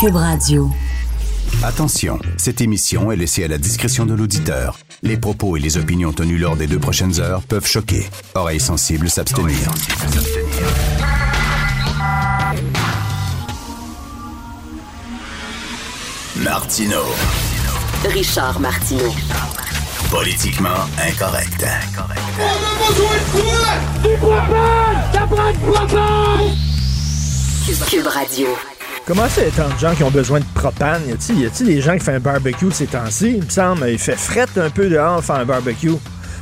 Cube Radio. Attention, cette émission est laissée à la discrétion de l'auditeur. Les propos et les opinions tenues lors des deux prochaines heures peuvent choquer. Oreilles sensibles s'abstenir. Martino. Richard Martineau. Politiquement incorrect. Cube Radio. Comment ça, tant de gens qui ont besoin de propane? Y a-t-il des gens qui font un barbecue ces temps-ci? Il me semble, il fait fret un peu dehors faire un barbecue.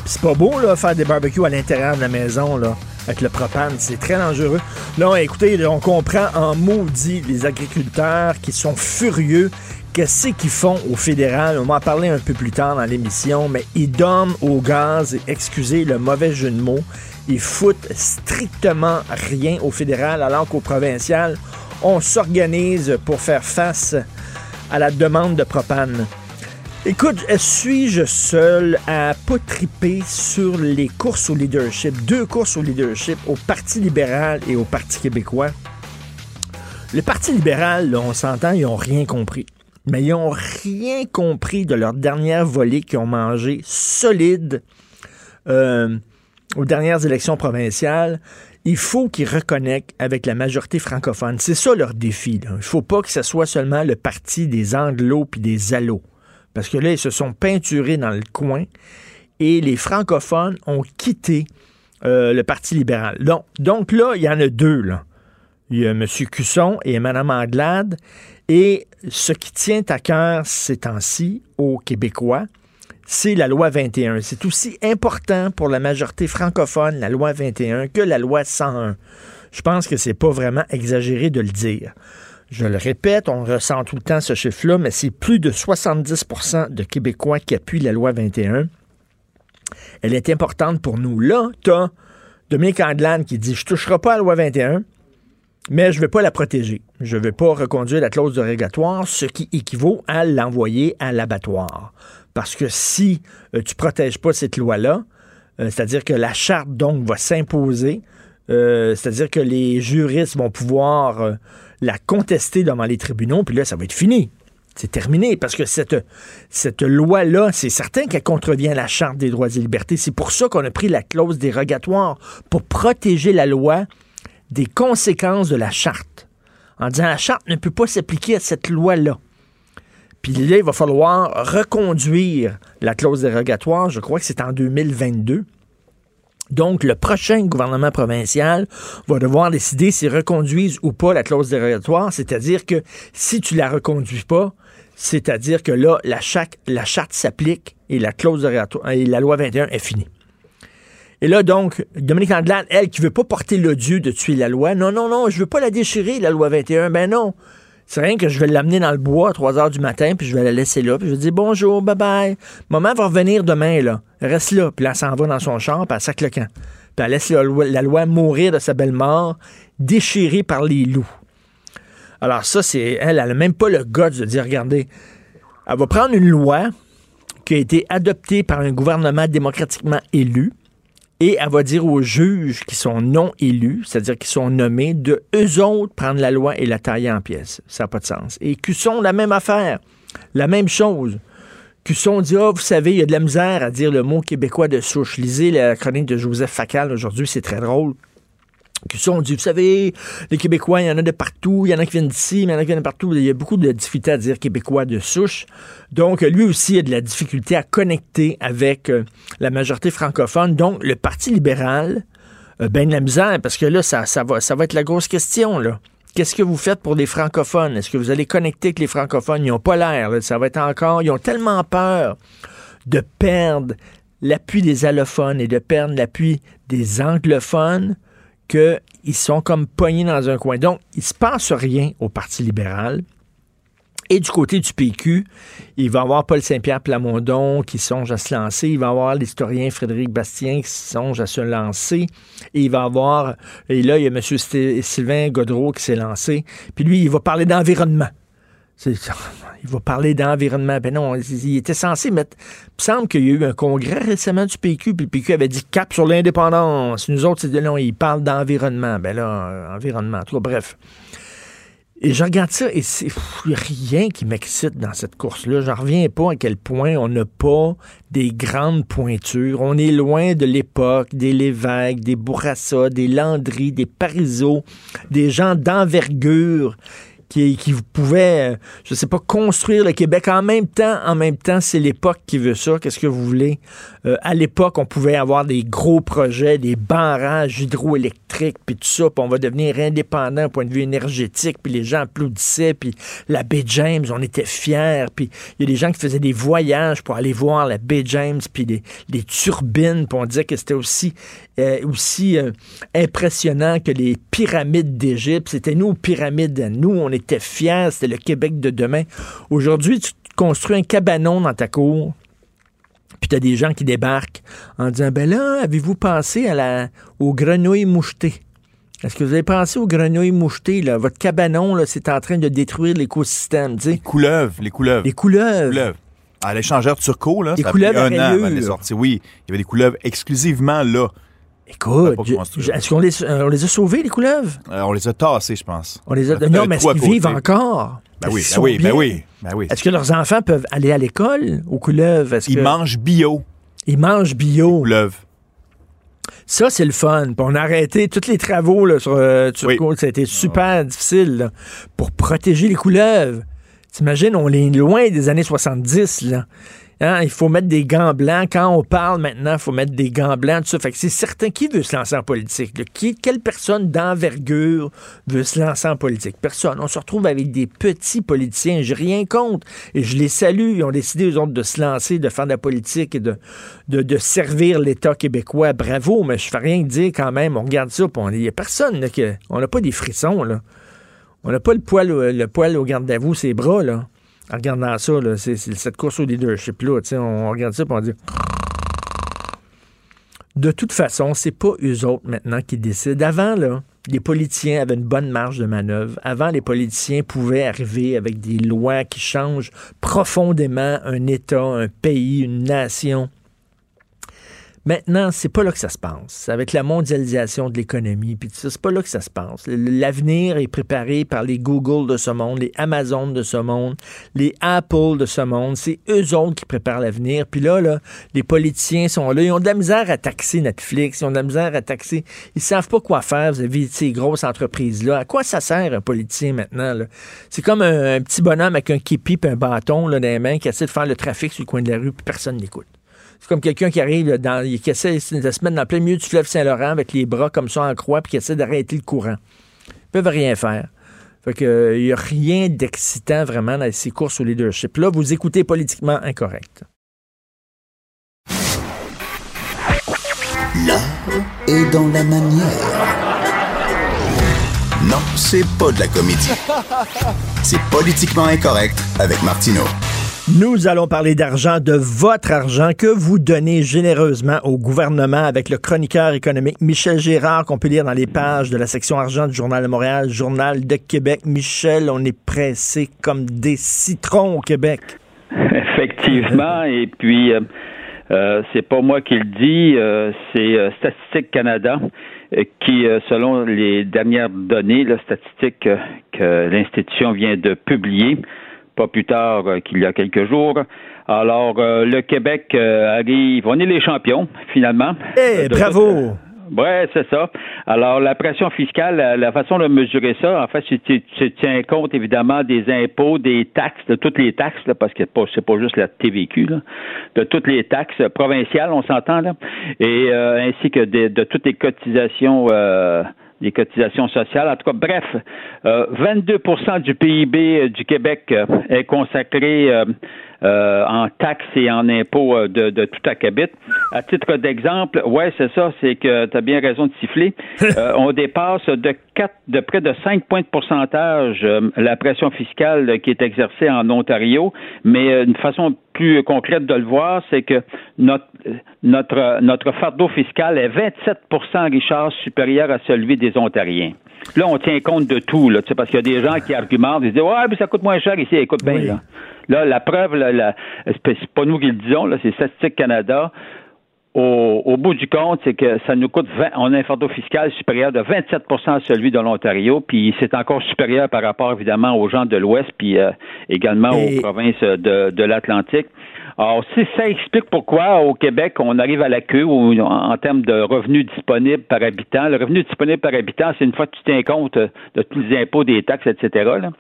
C'est pas beau, là, faire des barbecues à l'intérieur de la maison, là, avec le propane. C'est très dangereux. Là, écoutez, on comprend en maudit les agriculteurs qui sont furieux. Qu'est-ce qu'ils font au fédéral? On va en parler un peu plus tard dans l'émission, mais ils dorment au gaz, et excusez le mauvais jeu de mots. Ils foutent strictement rien au fédéral, alors qu'au provincial, on s'organise pour faire face à la demande de propane. Écoute, suis-je seul à pas triper sur les courses au leadership, deux courses au leadership au Parti libéral et au Parti québécois? Le Parti libéral, on s'entend, ils n'ont rien compris. Mais ils n'ont rien compris de leur dernière volée qu'ils ont mangé solide euh, aux dernières élections provinciales. Il faut qu'ils reconnectent avec la majorité francophone. C'est ça leur défi. Il ne faut pas que ce soit seulement le parti des anglos puis des allos. Parce que là, ils se sont peinturés dans le coin et les francophones ont quitté euh, le Parti libéral. Donc, là, il y en a deux. Il y a M. Cusson et Mme Anglade. Et ce qui tient à cœur ces temps-ci aux Québécois, c'est la loi 21. C'est aussi important pour la majorité francophone, la loi 21, que la loi 101. Je pense que c'est pas vraiment exagéré de le dire. Je le répète, on ressent tout le temps ce chiffre-là, mais c'est plus de 70% de Québécois qui appuient la loi 21. Elle est importante pour nous. Là, tu as Dominique Anglade qui dit Je ne toucherai pas à la loi 21, mais je ne vais pas la protéger. Je ne vais pas reconduire la clause de régatoire, ce qui équivaut à l'envoyer à l'abattoir. Parce que si euh, tu ne protèges pas cette loi-là, euh, c'est-à-dire que la charte, donc, va s'imposer, euh, c'est-à-dire que les juristes vont pouvoir euh, la contester devant les tribunaux, puis là, ça va être fini. C'est terminé, parce que cette, cette loi-là, c'est certain qu'elle contrevient à la Charte des droits et libertés. C'est pour ça qu'on a pris la clause dérogatoire, pour protéger la loi des conséquences de la Charte. En disant la Charte ne peut pas s'appliquer à cette loi-là. Puis là, il va falloir reconduire la clause dérogatoire, je crois que c'est en 2022. Donc, le prochain gouvernement provincial va devoir décider s'il reconduise ou pas la clause dérogatoire, c'est-à-dire que si tu la reconduis pas, c'est-à-dire que là, la, chaque, la charte s'applique et la clause et la loi 21 est finie. Et là, donc, Dominique Anglade, elle, qui veut pas porter l'odieux de tuer la loi, non, non, non, je veux pas la déchirer, la loi 21, ben non. C'est rien que je vais l'amener dans le bois à 3 heures du matin, puis je vais la laisser là, puis je vais dire bonjour, bye bye. Maman va revenir demain, là. Reste là. Puis là, elle s'en va dans son char, puis elle sac le. Puis elle laisse la loi, la loi mourir de sa belle mort, déchirée par les loups. Alors ça, c'est elle, elle n'a même pas le guts de dire, regardez, elle va prendre une loi qui a été adoptée par un gouvernement démocratiquement élu, et elle va dire aux juges qui sont non élus, c'est-à-dire qui sont nommés, de eux autres prendre la loi et la tailler en pièces. Ça n'a pas de sens. Et Cusson, la même affaire, la même chose. Cusson dit, ah, vous savez, il y a de la misère à dire le mot québécois de souche. Lisez la chronique de Joseph Facal aujourd'hui, c'est très drôle. Cusson dit, vous savez, les Québécois, il y en a de partout, il y en a qui viennent d'ici, mais il y en a qui viennent de partout. Il y a beaucoup de difficultés à dire Québécois de souche. Donc, lui aussi a de la difficulté à connecter avec euh, la majorité francophone. Donc, le Parti libéral, euh, ben de la misère, parce que là, ça, ça, va, ça va être la grosse question, là. Qu'est-ce que vous faites pour les francophones? Est-ce que vous allez connecter avec les francophones? Ils n'ont pas l'air. Ça va être encore. Ils ont tellement peur de perdre l'appui des allophones et de perdre l'appui des anglophones qu'ils sont comme pognés dans un coin. Donc, il ne se passe rien au Parti libéral. Et du côté du PQ, il va y avoir Paul Saint-Pierre Plamondon qui songe à se lancer. Il va y avoir l'historien Frédéric Bastien qui songe à se lancer. Et il va y avoir, et là, il y a M. Sylvain Godreau qui s'est lancé. Puis lui, il va parler d'environnement. Il va parler d'environnement. Ben non, il était censé mettre. Il me semble qu'il y a eu un congrès récemment du PQ, puis le PQ avait dit cap sur l'indépendance. Nous autres, c'est de non, il parle d'environnement. Ben là, environnement. en tout bref. Et je regarde ça et c'est rien qui m'excite dans cette course-là. J'en reviens pas à quel point on n'a pas des grandes pointures. On est loin de l'époque des Lévesque, des Bourassa, des Landry, des Parizeau, des gens d'envergure qui, qui pouvait, euh, je sais pas, construire le Québec. En même temps, c'est l'époque qui veut ça. Qu'est-ce que vous voulez? Euh, à l'époque, on pouvait avoir des gros projets, des barrages hydroélectriques, puis tout ça, puis on va devenir indépendant au point de vue énergétique, puis les gens applaudissaient, puis la baie James, on était fiers, puis il y a des gens qui faisaient des voyages pour aller voir la baie James, puis les, turbines, puis on disait que c'était aussi, euh, impressionnant que les pyramides d'Égypte. C'était nous, pyramides, nous, on était fiers, c'était le Québec de demain. Aujourd'hui, tu construis un cabanon dans ta cour, puis tu as des gens qui débarquent en disant Ben là, avez-vous pensé à la, aux grenouilles mouchetées? Est-ce que vous avez pensé aux grenouilles mouchetées? Là? Votre cabanon, là, c'est en train de détruire l'écosystème. Les couleuvres, les couleuvres. Les couleuvres. À l'échangeur turco, là, les ça couleuvres a pris un an avant les Oui, il y avait des couleuvres exclusivement là. Écoute, est-ce qu'on les, euh, on les a sauvés, les couleuvres? Euh, on les a tassés, je pense. On les a... Non, mais est-ce qu'ils vivent encore? Ben oui, ben oui, ben oui, ben oui. Est-ce que leurs enfants peuvent aller à l'école aux couleuvres? Ils mangent bio. Ils mangent bio. Couleuvres. Ça, c'est le fun. on a arrêté tous les travaux là, sur euh, Turco. Ça a été super difficile pour protéger les couleuvres. T'imagines, on est loin des années 70. Là. Hein, il faut mettre des gants blancs. Quand on parle maintenant, il faut mettre des gants blancs, tout ça. Que c'est certain qui veut se lancer en politique. Quelle personne d'envergure veut se lancer en politique? Personne. On se retrouve avec des petits politiciens. J'ai rien contre. Et je les salue. Ils ont décidé, eux autres, de se lancer, de faire de la politique et de, de, servir l'État québécois. Bravo, mais je fais rien dire quand même. On regarde ça, il n'y a personne. Que, on n'a pas des frissons. On n'a pas le poil, le poil au garde à vous, ses bras. là en regardant ça, c'est, cette course au leadership-là, on regarde ça et on dit. De toute façon, c'est pas eux autres maintenant qui décident. Avant, là, les politiciens avaient une bonne marge de manœuvre. Avant, les politiciens pouvaient arriver avec des lois qui changent profondément un État, un pays, une nation. Maintenant, c'est pas là que ça se passe. Avec la mondialisation de l'économie, puis c'est pas là que ça se passe. L'avenir est préparé par les Google de ce monde, les Amazon de ce monde, les Apple de ce monde. C'est eux autres qui préparent l'avenir. Puis là, les politiciens sont là. Ils ont de la misère à taxer Netflix. Ils ont de la misère à taxer. Ils savent pas quoi faire vis-à-vis de ces grosses entreprises-là. À quoi ça sert un politicien maintenant? C'est comme un, petit bonhomme avec un képi et un bâton là, dans les mains qui essaie de faire le trafic sur le coin de la rue, puis personne n'écoute. C'est comme quelqu'un qui arrive, dans, qui essaie de se mettre dans plein milieu du fleuve Saint-Laurent avec les bras comme ça en croix, puis qui essaie d'arrêter le courant. Ils peuvent rien faire. Fait que, il n'y a rien d'excitant vraiment dans ces courses au leadership. Là, vous écoutez politiquement incorrect. L'art est dans la manière. Non, c'est pas de la comédie. C'est politiquement incorrect avec Martineau. Nous allons parler d'argent, de votre argent que vous donnez généreusement au gouvernement avec le chroniqueur économique Michel Gérard qu'on peut lire dans les pages de la section argent du Journal de Montréal, Journal de Québec. Michel, on est pressé comme des citrons au Québec. Effectivement, et puis euh, euh, c'est pas moi qui le dis, euh, c'est Statistique Canada qui, selon les dernières données, la statistique que l'institution vient de publier, pas plus tard euh, qu'il y a quelques jours. Alors, euh, le Québec euh, arrive, on est les champions, finalement. Eh, bravo! Ouais, c'est ça. Alors, la pression fiscale, la, façon de mesurer ça, en fait, tu, tiens compte évidemment des impôts, des taxes, de toutes les taxes, parce que c'est pas juste la TVQ, de toutes les taxes provinciales, on s'entend là, et ainsi que de, toutes les cotisations les cotisations sociales. En tout cas, bref, 22% euh, du PIB euh, du Québec euh, est consacré euh, en taxes et en impôts euh, de, de tout acabit. À titre d'exemple, ouais, c'est ça, c'est que tu as bien raison de siffler. Euh, on dépasse de près de 5 points de pourcentage la pression fiscale qui est exercée en Ontario, mais une façon plus concrète de le voir, c'est que notre, notre, notre fardeau fiscal est 27% Richard, supérieur à celui des Ontariens. Là, on tient compte de tout, là, parce qu'il y a des gens qui argumentent, ils disent Ouais, mais ça coûte moins cher ici, écoute bien, là. Là, la preuve, là, c'est pas nous qui le disons, là, c'est Statistique Canada. au, bout du compte, c'est que ça nous coûte 20, on a un fardeau fiscal supérieur de 27% à celui de l'Ontario, puis c'est encore supérieur par rapport évidemment aux gens de l'Ouest, puis euh, également aux provinces de, de l'Atlantique. Alors, si ça explique pourquoi au Québec on arrive à la queue en, en termes de revenus disponibles par habitant. Le revenu disponible par habitant, c'est une fois que tu tiens compte de tous les impôts, des taxes, etc. Là.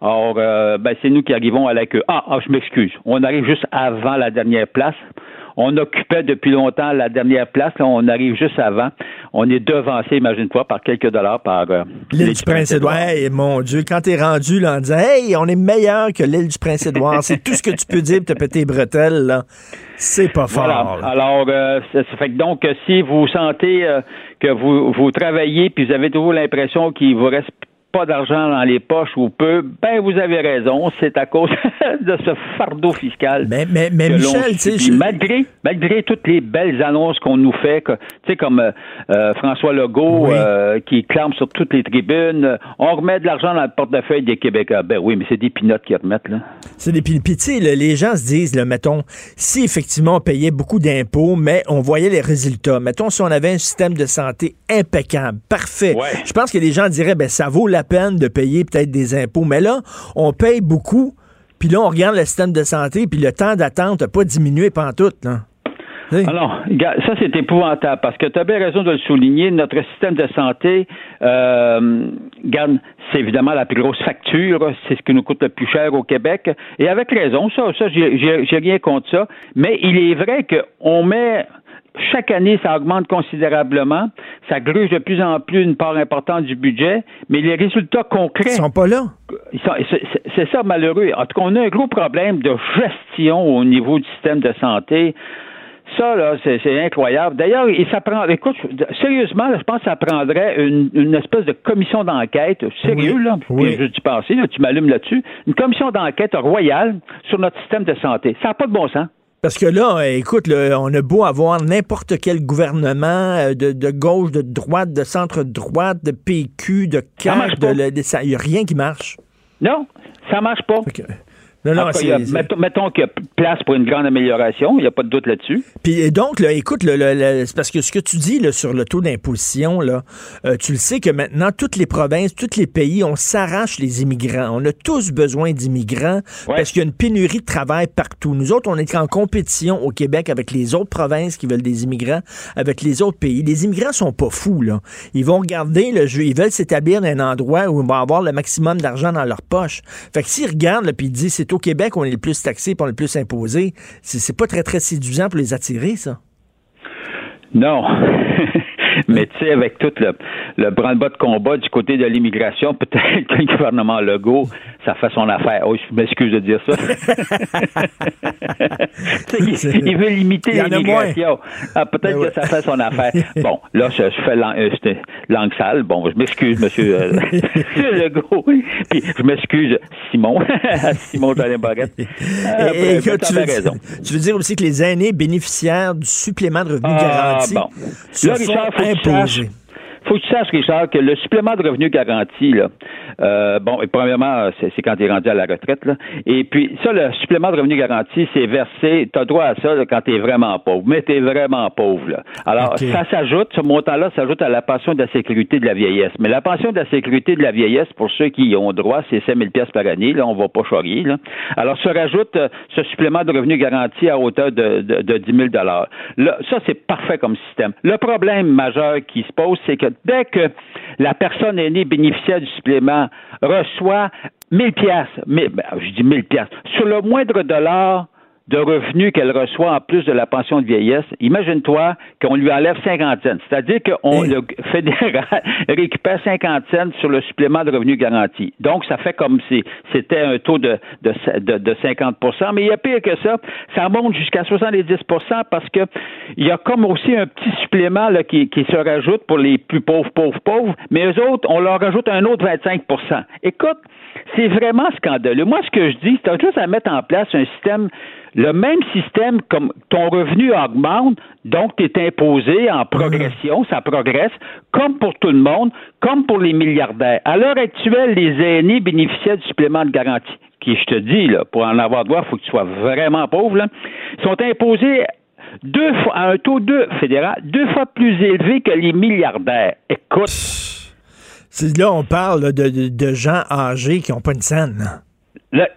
Or, euh, ben, c'est nous qui arrivons à la queue. Ah, ah je m'excuse. On arrive juste avant la dernière place. On occupait depuis longtemps la dernière place. Là, on arrive juste avant. On est devancé, imagine-toi, par quelques dollars par euh, l'île du Prince-Édouard. Hey, mon Dieu, quand t'es rendu là, en disant Hey, on est meilleur que l'île du Prince-Édouard, c'est tout ce que tu peux dire pour te péter les bretelles, là. C'est pas fort. Voilà. Alors, euh, ça, fait que donc, si vous sentez euh, que vous, vous travaillez puis vous avez toujours l'impression qu'il vous reste pas d'argent dans les poches ou peu, ben vous avez raison, c'est à cause de ce fardeau fiscal. Mais, mais, mais Michel, tu sais, malgré, malgré toutes les belles annonces qu'on nous fait, tu sais, comme euh, euh, François Legault euh, qui clame sur toutes les tribunes, on remet de l'argent dans le portefeuille des Québécois. Ben oui, mais c'est des pinottes qui remettent, là. C'est des pinottes. Puis, tu sais, les gens se disent, là, mettons, si effectivement on payait beaucoup d'impôts, mais on voyait les résultats, mettons, si on avait un système de santé impeccable, parfait, je pense que les gens diraient, ben ça vaut la peine de payer peut-être des impôts. Mais là, on paye beaucoup, puis là, on regarde le système de santé, puis le temps d'attente n'a pas diminué pantoute, là. Alors, ça c'est épouvantable parce que tu as bien raison de le souligner. Notre système de santé, euh, c'est évidemment la plus grosse facture, c'est ce qui nous coûte le plus cher au Québec. Et avec raison, ça, ça, j'ai rien contre ça. Mais il est vrai qu'on met chaque année, ça augmente considérablement. Ça gruge de plus en plus une part importante du budget, mais les résultats concrets. Ils sont pas là. C'est ça malheureux. En tout cas, on a un gros problème de gestion au niveau du système de santé. Ça, là, c'est incroyable. D'ailleurs, il s'apprend. Écoute, sérieusement, je pense que ça prendrait une, espèce de commission d'enquête, sérieux, là. Oui. Je dis passer, là, tu m'allumes là-dessus? Une commission d'enquête royale sur notre système de santé. Ça n'a pas de bon sens. Parce que là, écoute, on a beau avoir n'importe quel gouvernement euh, de, gauche, de droite, de centre-droite, de PQ, de CAQ, il n'y a rien qui marche. Non, ça marche pas. Non, mettons, qu'il y a place pour une grande amélioration, il n'y a pas de doute là-dessus. Puis donc, là, écoute, c'est parce que ce que tu dis là, sur le taux d'imposition, là, euh, tu le sais que maintenant, toutes les provinces, tous les pays, on s'arrache les immigrants. On a tous besoin d'immigrants parce qu'il y a une pénurie de travail partout. Nous autres, on est en compétition au Québec avec les autres provinces qui veulent des immigrants, avec les autres pays. Les immigrants sont pas fous, là. Ils vont regarder le jeu, ils veulent s'établir dans un endroit où ils vont avoir le maximum d'argent dans leur poche. Fait que s'ils regardent, puis ils disent c'est au Québec, on est le plus taxé, puis on est le plus imposé. C'est pas très, très séduisant pour les attirer, ça. Non. Mais tu sais, avec tout le, le branle-bas de combat du côté de l'immigration, peut-être que le gouvernement Legault, ça fait son affaire. Oh, je m'excuse de dire ça. il, veut limiter l'immigration. Ah, peut-être ben que ça fait son affaire. Bon, là, je, fais langue, euh, langue sale. Bon, je m'excuse, monsieur, euh, Legault. Puis je m'excuse, Simon, Simon Jolin Barrette. Et, tu, veux raison. tu veux dire aussi que les aînés bénéficiaires du supplément de revenu ah, garanti bon. se font imposer faut que tu saches, Richard, que le supplément de revenu garanti, là, euh, bon, et premièrement, c'est quand tu es rendu à la retraite, là. Et puis, ça, le supplément de revenu garanti, c'est versé, tu as droit à ça quand tu es vraiment pauvre, mais tu es vraiment pauvre, là. Alors, ça s'ajoute, ce montant-là s'ajoute à la pension de la sécurité de la vieillesse. Mais la pension de la sécurité de la vieillesse, pour ceux qui y ont droit, c'est 5 000 pièces par année, là, on va pas charrier, là. Alors, se rajoute euh, ce supplément de revenu garanti à hauteur de, de, de 10 000 là, Ça, c'est parfait comme système. Le problème majeur qui se pose, c'est que dès que la personne aînée bénéficiaire du supplément reçoit 1000 pièces, ben, je dis 1000 pièces, sur le moindre dollar de revenus qu'elle reçoit en plus de la pension de vieillesse, imagine-toi qu'on lui enlève 50 cents. C'est-à-dire qu'on le fédéral récupère 50 cents sur le supplément de revenus garanti. Donc, ça fait comme si c'était un taux de, de, de, 50 Mais il y a pire que ça. Ça monte jusqu'à 70% parce que il y a comme aussi un petit supplément là, qui, qui se rajoute pour les plus pauvres, pauvres, pauvres. Mais eux autres, on leur rajoute un autre 25% Écoute, c'est vraiment scandaleux. Moi, ce que je dis, c'est juste à mettre en place un système le même système, comme ton revenu augmente, donc tu es imposé en progression, ça progresse, comme pour tout le monde, comme pour les milliardaires. À l'heure actuelle, les aînés bénéficiaient du supplément de garantie, qui, je te dis, là, pour en avoir droit, il faut que tu sois vraiment pauvre, là, sont imposés deux fois, à un taux de fédéral deux fois plus élevé que les milliardaires. Écoute. Là, on parle de, gens âgés qui n'ont pas une scène.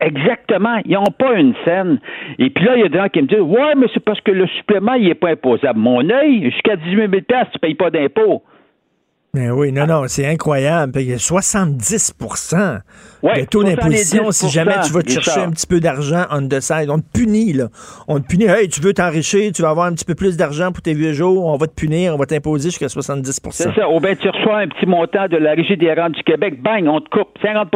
Exactement. Ils n'ont pas une scène. Et puis là, il y a des gens qui me disent Ouais, mais c'est parce que le supplément, il n'est pas imposable. Mon œil, jusqu'à 18 000 tu ne payes pas d'impôts. Mais oui, non, non, c'est incroyable. Il y a 70 %. Ouais, le taux d'imposition, si jamais tu vas te chercher un petit peu d'argent on the on te punit, là. On te punit, hey, tu veux t'enrichir, tu vas avoir un petit peu plus d'argent pour tes vieux jours, on va te punir, on va t'imposer jusqu'à 70 C'est ça. Oh, ben, tu reçois un petit montant de la Régie des rentes du Québec, bang, on te coupe 50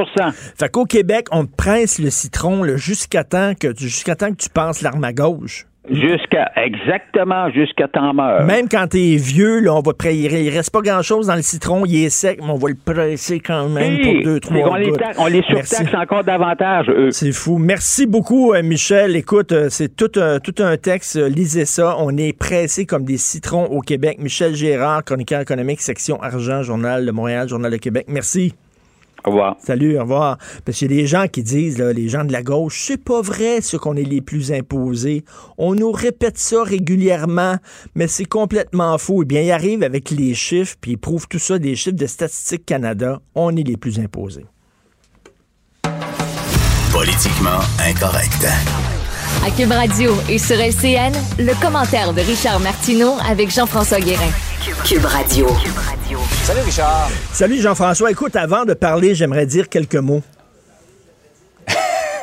Fait qu'au Québec, on te presse le citron jusqu'à temps que tu, jusqu'à temps que tu passes l'arme à gauche. Jusqu'à exactement jusqu'à temps mort. Même quand t'es vieux, là, on va il reste pas grand chose dans le citron, il est sec, mais on va le presser quand même pour deux, trois on les, on les surtaxe encore davantage, eux. C'est fou. Merci beaucoup, euh, Michel. Écoute, euh, c'est tout un, tout un texte. Euh, lisez ça. On est pressé comme des citrons au Québec. Michel Gérard, chroniqueur économique, section argent, Journal de Montréal, Journal de Québec. Merci. Au revoir. Salut, au revoir. Parce qu'il y a des gens qui disent, les gens de la gauche, c'est pas vrai ce qu'on est les plus imposés. On nous répète ça régulièrement, mais c'est complètement faux. Eh bien, ils arrivent avec les chiffres, puis ils prouvent tout ça des chiffres de Statistique Canada. On est les plus imposés. Politiquement incorrect. À Cube Radio et sur LCN, le commentaire de Richard Martineau avec Jean-François Guérin. Cube Radio. Salut Richard. Salut Jean-François. Écoute, avant de parler, j'aimerais dire quelques mots.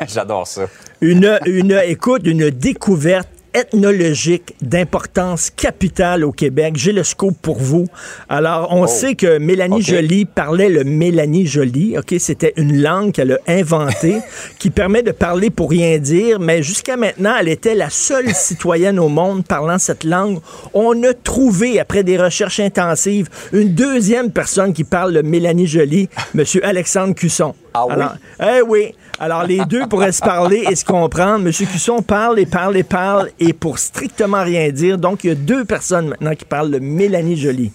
J'adore ça. Une, une, écoute, une découverte ethnologique d'importance capitale au Québec. J'ai le scoop pour vous. Alors, on oh. sait que Mélanie Joly parlait le Mélanie Joly. OK, c'était une langue qu'elle a inventée qui permet de parler pour rien dire, mais jusqu'à maintenant, elle était la seule citoyenne au monde parlant cette langue. On a trouvé, après des recherches intensives, une deuxième personne qui parle le Mélanie Joly, M. Alexandre Cusson. Ah oui? eh oui. Alors, les deux pourraient se parler et se comprendre. M. Cusson parle et parle et parle et pour strictement rien dire. Donc, il y a deux personnes maintenant qui parlent de Mélanie Jolie.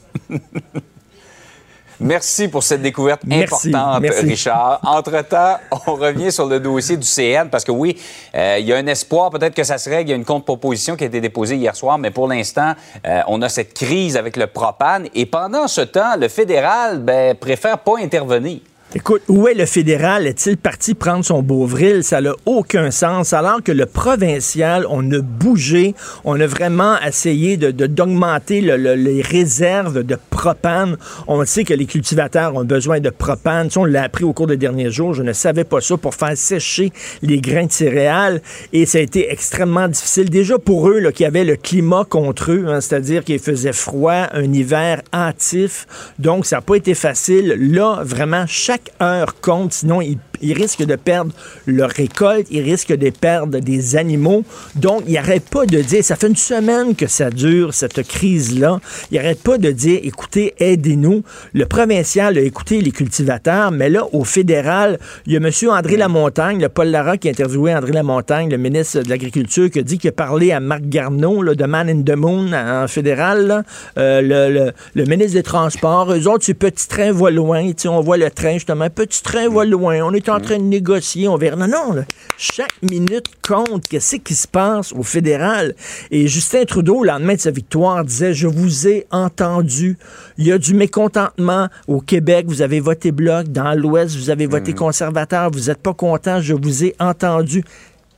Merci pour cette découverte importante, Richard. Entre-temps, on revient sur le dossier du CN parce que oui, euh, il y a un espoir, peut-être que ça se règle. Il y a une contre-proposition qui a été déposée hier soir, mais pour l'instant, euh, on a cette crise avec le propane et pendant ce temps, le fédéral ben, préfère pas intervenir. Écoute, où est le fédéral? Est-il parti prendre son Beauvril? Ça n'a aucun sens. Alors que le provincial, on a bougé, on a vraiment essayé de, d'augmenter les réserves de propane. On sait que les cultivateurs ont besoin de propane. on l'a appris au cours des derniers jours. Je ne savais pas ça pour faire sécher les grains de céréales. Et ça a été extrêmement difficile. Déjà pour eux, qui avaient le climat contre eux, hein, c'est-à-dire qu'il faisait froid, un hiver hâtif. Donc, ça n'a pas été facile. Là, vraiment, chaque heure compte, sinon ils, risquent de perdre leur récolte, ils risquent de perdre des animaux. Donc, ils n'arrêtent pas de dire, ça fait une semaine que ça dure, cette crise-là. Ils n'arrêtent pas de dire, écoutez, aidez-nous. Le provincial a écouté les cultivateurs, mais là, au fédéral, il y a M. André Lamontagne, le Paul Lara qui a interviewé André Lamontagne, le ministre de l'Agriculture, qui a dit qu'il a parlé à Marc Garneau, de Man in the Moon, en fédéral, euh, le, ministre des Transports. Eux autres, ce petit train va loin. On voit le train, justement petit train va loin, on est en train de négocier, on verra. Non, non, chaque minute compte. Qu'est-ce qui se passe au fédéral? Et Justin Trudeau, le lendemain de sa victoire, disait Je vous ai entendu. Il y a du mécontentement au Québec. Vous avez voté bloc. Dans l'Ouest, vous avez voté mm. conservateur. Vous n'êtes pas content. Je vous ai entendu.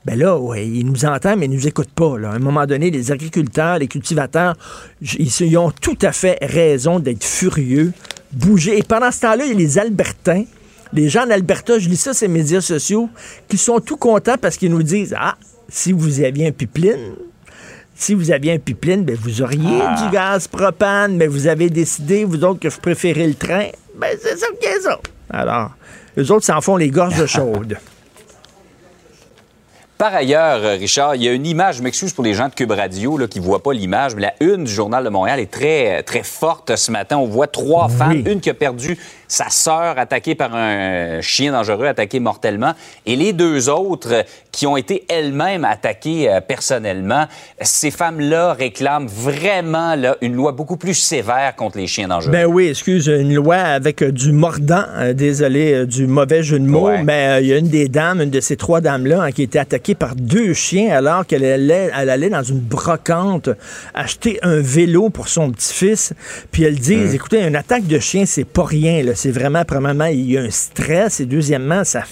Ben là, ouais, ils nous entendent, mais ils nous écoutent pas. À un moment donné, les agriculteurs, les cultivateurs, ils ont tout à fait raison d'être furieux bouger. Et pendant ce temps-là, il y a les Albertains, les gens d'Alberta, je lis ça sur les médias sociaux, qui sont tout contents parce qu'ils nous disent Ah, si vous aviez un pipeline, si vous aviez un pipeline, ben vous auriez ah. du gaz propane, mais vous avez décidé, vous autres, que vous préférez le train. Ben, c'est ça qui est ça. Alors, les autres s'en font les gorges chaudes. Par ailleurs, Richard, il y a une image, je m'excuse pour les gens de Cube Radio là, qui ne voient pas l'image, mais la une du Journal de Montréal est très, très forte ce matin. On voit trois femmes, une qui a perdu sa sœur attaquée par un chien dangereux, attaquée mortellement, et les deux autres qui ont été elles-mêmes attaquées euh, personnellement. Ces femmes-là réclament vraiment là, une loi beaucoup plus sévère contre les chiens dangereux. Ben oui, excuse, une loi avec euh, du mordant, euh, désolé du mauvais jeu de mots, mais il y a une des dames, une de ces trois dames-là, hein, qui a été attaquée par deux chiens alors qu'elle allait, elle allait dans une brocante acheter un vélo pour son petit-fils. Puis elle dit, Mm. écoutez, une attaque de chien, c'est pas rien. là. C'est vraiment, premièrement, il y a un stress. Et deuxièmement, ça,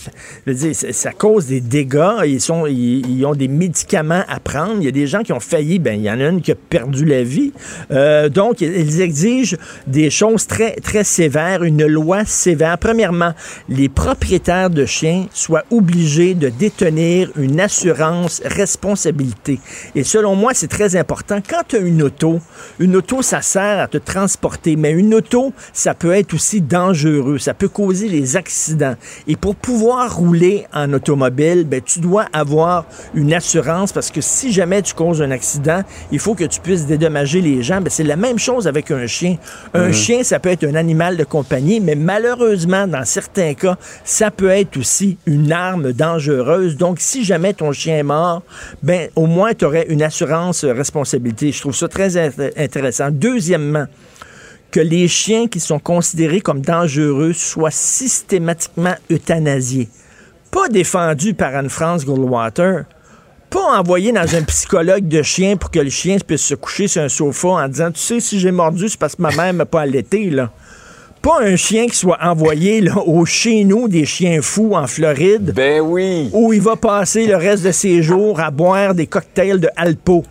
je dire, ça, cause des dégâts. Ils, sont, ils ont des médicaments à prendre. Il y a des gens qui ont failli. Ben, il y en a une qui a perdu la vie. Euh, donc, ils exigent des choses très, très sévères, une loi sévère. Premièrement, les propriétaires de chiens soient obligés de détenir une assurance responsabilité. Et selon moi, c'est très important. Quand tu as une auto, une auto, ça sert à te transporter, mais une auto, ça peut être aussi dangereux. Ça peut causer les accidents. Et pour pouvoir rouler en automobile, ben, tu dois avoir une assurance parce que si jamais tu causes un accident, il faut que tu puisses dédommager les gens. Ben, c'est la même chose avec un chien. Un chien, ça peut être un animal de compagnie, mais malheureusement, dans certains cas, ça peut être aussi une arme dangereuse. Donc, si jamais ton chien est mort, ben, au moins, tu aurais une assurance euh, responsabilité. Je trouve ça très int- intéressant. Deuxièmement, que les chiens qui sont considérés comme dangereux soient systématiquement euthanasiés. Pas défendus par Anne-France Goldwater. Pas envoyés dans un psychologue de chien pour que le chien puisse se coucher sur un sofa en disant Tu sais, si j'ai mordu, c'est parce que ma mère m'a pas allaité, là. Pas un chien qui soit envoyé là, au chez nous des chiens fous en Floride Ben oui. où il va passer le reste de ses jours à boire des cocktails de Alpo.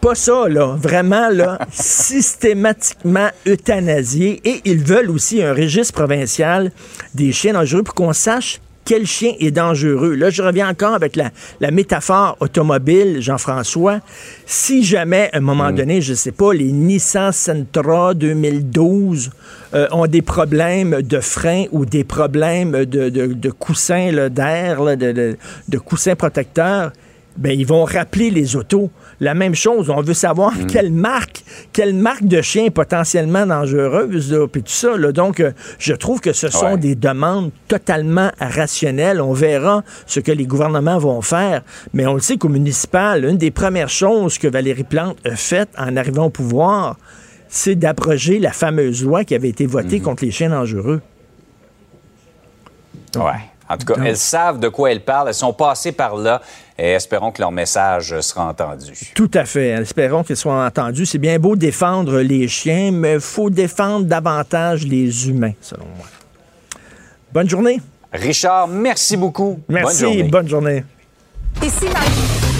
Pas ça, là. Vraiment, là, systématiquement euthanasié. Et ils veulent aussi un registre provincial des chiens dangereux pour qu'on sache quel chien est dangereux. Là, je reviens encore avec la, la métaphore automobile, Jean-François. Si jamais, à un moment donné, je sais pas, les Nissan Sentra 2012 euh, ont des problèmes de frein ou des problèmes de, de, de coussins d'air, de coussins protecteurs, ben, ils vont rappeler les autos. La même chose, on veut savoir quelle marque, quelle marque de chien est potentiellement dangereuse, là, puis tout ça. là. Donc, euh, je trouve que ce sont Ouais. des demandes totalement rationnelles. On verra ce que les gouvernements vont faire, mais on le sait qu'au municipal, une des premières choses que Valérie Plante a faites en arrivant au pouvoir, c'est d'abroger la fameuse loi qui avait été votée contre les chiens dangereux. Ouais. En tout cas, Donc- elles savent de quoi elles parlent. Elles sont passées par là et espérons que leur message sera entendu. Tout à fait. Espérons qu'ils soient entendus. C'est bien beau défendre les chiens, mais il faut défendre davantage les humains, selon moi. Bonne journée. Richard, merci beaucoup. Merci. Bonne journée. Bonne journée. Ici Marie.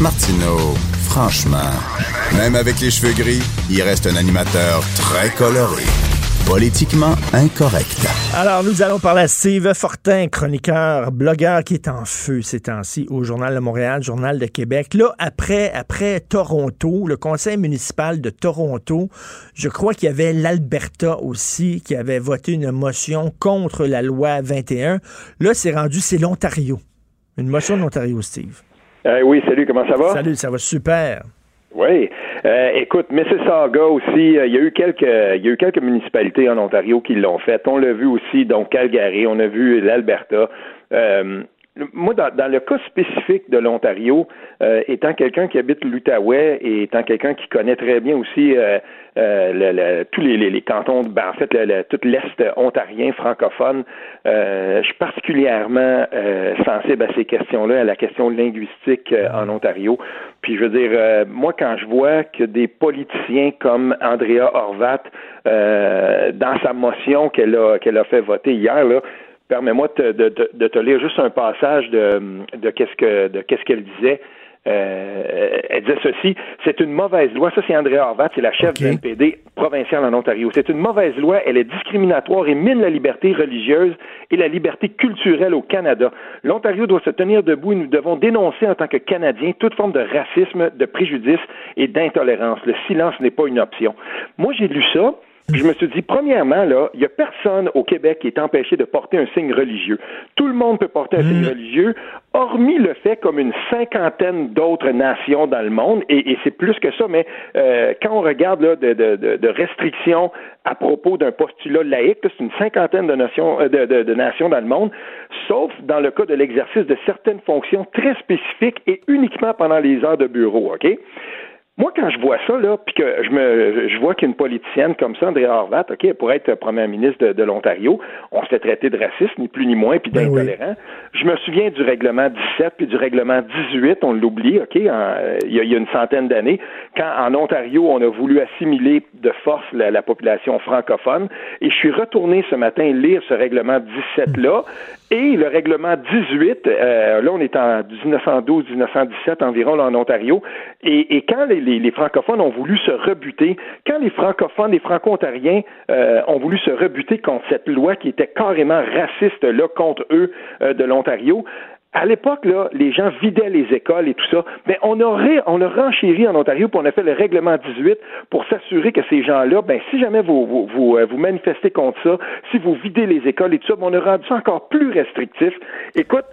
Martineau, franchement, même avec les cheveux gris, il reste un animateur très coloré. Politiquement incorrect. Alors, nous allons parler à Steve Fortin, chroniqueur, blogueur qui est en feu ces temps-ci au Journal de Montréal, Journal de Québec. Là, après, après Toronto, le conseil municipal de Toronto, je crois qu'il y avait l'Alberta aussi qui avait voté une motion contre la loi 21. Là, c'est rendu, c'est l'Ontario. Une motion de l'Ontario, Steve. Euh, oui, salut, comment ça va? Salut, ça va super. Oui. Euh, écoute, Mississauga aussi, euh, il y a eu quelques il y a eu quelques municipalités en Ontario qui l'ont fait. On l'a vu aussi, donc Calgary, on a vu l'Alberta. Euh, moi, dans, dans le cas spécifique de l'Ontario, euh, étant quelqu'un qui habite l'Outaouais et étant quelqu'un qui connaît très bien aussi euh, euh, le, le- tous les, les, les cantons, ben, en fait, le, tout l'Est ontarien francophone, euh, je suis particulièrement euh, sensible à ces questions-là, à la question linguistique en Ontario. Puis je veux dire, moi, quand je vois que des politiciens comme Andrea Horvat, dans sa motion qu'elle a, qu'elle a fait voter hier, là, permets-moi de, te- de, de- de te lire juste un passage de, de qu'est-ce que de qu'est-ce qu'elle disait. Euh, elle disait ceci, c'est une mauvaise loi. Ça, c'est Andrea Horvat, c'est la chef Ok. du NPD provincial en Ontario. C'est une mauvaise loi, elle est discriminatoire et mine la liberté religieuse et la liberté culturelle au Canada. L'Ontario doit se tenir debout et nous devons dénoncer en tant que Canadiens toute forme de racisme, de préjudice et d'intolérance. Le silence n'est pas une option. Moi, j'ai lu ça. Puis je me suis dit, premièrement, là, il n'y a personne au Québec qui est empêché de porter un signe religieux. Tout le monde peut porter un signe religieux, hormis le fait comme une cinquantaine d'autres nations dans le monde, et, et c'est plus que ça, mais euh, quand on regarde là, de, de, de, de restrictions à propos d'un postulat laïque, c'est une cinquantaine de nations, euh, de, de, de nations dans le monde, sauf dans le cas de l'exercice de certaines fonctions très spécifiques et uniquement pendant les heures de bureau, OK? Moi, quand je vois ça, là, puis que je me je vois qu'une politicienne comme ça, Andrea Horvat, OK, pourrait être première ministre de, l'Ontario, on se fait traiter de raciste, ni plus ni moins, puis Ben d'intolérant. Je me souviens du règlement 17 puis du règlement 18, on l'oublie, OK, en- il y, a- il y a une centaine d'années, quand en Ontario, on a voulu assimiler de force la, la population francophone, et je suis retourné ce matin lire ce règlement 17-là, et le règlement 18, euh, là, on est en 1912-1917 environ, là, en Ontario. Et, quand les francophones ont voulu se rebuter, quand les francophones, les franco-ontariens euh, ont voulu se rebuter contre cette loi qui était carrément raciste, là, contre eux euh, de l'Ontario, à l'époque, là, les gens vidaient les écoles et tout ça. Mais on aurait, on a renchéri en Ontario, puis on a fait le règlement 18 pour s'assurer que ces gens-là, ben, si jamais vous, vous, vous, euh, vous manifestez contre ça, si vous videz les écoles et tout ça, ben, on a rendu ça encore plus restrictif. Écoute,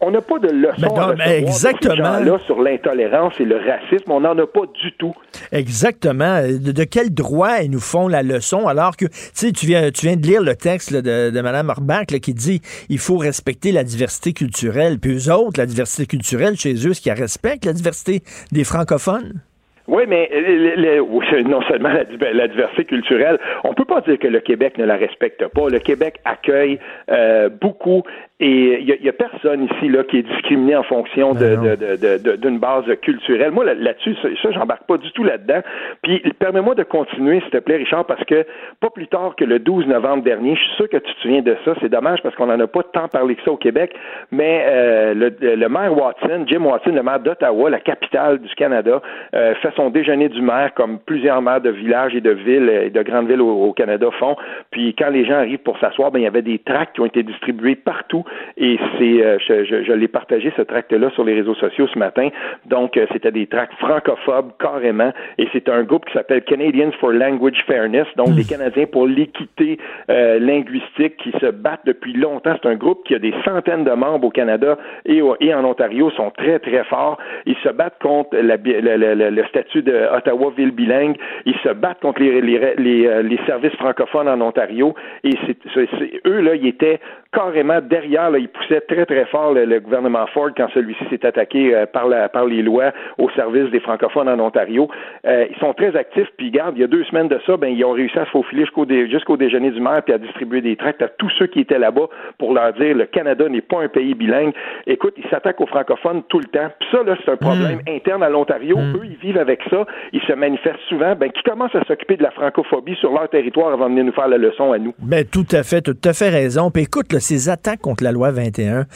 on n'a pas de leçon Ben non, à recevoir de exactement. gens-là sur l'intolérance et le racisme. On n'en a pas du tout. Exactement. De, de quel droit ils nous font la leçon alors que, tu sais, tu viens, tu viens de lire le texte là, de, de Mme Orbach là, qui dit il faut respecter la diversité culturelle. Puis eux autres, la diversité culturelle, chez eux, est-ce qu'ils respectent la diversité des francophones? Oui, mais euh, non seulement la, div- la diversité culturelle, on peut pas dire que le Québec ne la respecte pas. Le Québec accueille euh, beaucoup et il y, a personne ici là qui est discriminé en fonction de- Ben de- de- d'une base culturelle. Moi, là- là-dessus, ça, ça, j'embarque pas du tout là-dedans. Puis, permets-moi de continuer, s'il te plaît, Richard, parce que pas plus tard que le 12 novembre dernier, je suis sûr que tu te souviens de ça. C'est dommage parce qu'on n'en a pas tant parlé que ça au Québec, mais euh, le, le maire Watson, Jim Watson, le maire d'Ottawa, la capitale du Canada, euh, fait son déjeuner du maire comme plusieurs maires de villages et de villes et de grandes villes au, au Canada font. Puis quand les gens arrivent pour s'asseoir, ben il y avait des tracts qui ont été distribués partout et c'est euh, je, je, je l'ai partagé ce tract-là sur les réseaux sociaux ce matin. Donc euh, c'était des tracts francophobes carrément et c'est un groupe qui s'appelle Canadians for Language Fairness, donc des Canadiens pour l'équité euh, linguistique qui se battent depuis longtemps. C'est un groupe qui a des centaines de membres au Canada et, et en Ontario, sont très très forts. Ils se battent contre la bi- le, le- le- le statut de Ottawa ville bilingue. Ils se battent contre les, les, les, euh, les services francophones en Ontario. Et c'est, eux là, ils étaient carrément derrière. Là, ils poussaient très très fort le, le gouvernement Ford quand celui-ci s'est attaqué euh, par la par les lois au service des francophones en Ontario. Euh, ils sont très actifs. Puis garde, il y a deux semaines de ça, ben ils ont réussi à se faufiler jusqu'au dé- jusqu'au déjeuner du maire puis à distribuer des tracts à tous ceux qui étaient là-bas pour leur dire le Canada n'est pas un pays bilingue. Écoute, ils s'attaquent aux francophones tout le temps. Puis ça là, c'est un problème interne à l'Ontario. Eux, ils vivent avec ça. Ils se manifestent souvent. Ben qui commencent à s'occuper de la francophobie sur leur territoire avant de venir nous faire la leçon à nous. Ben, tout à fait, tout à fait raison. Puis écoute, là, ces attaques contre la loi 21,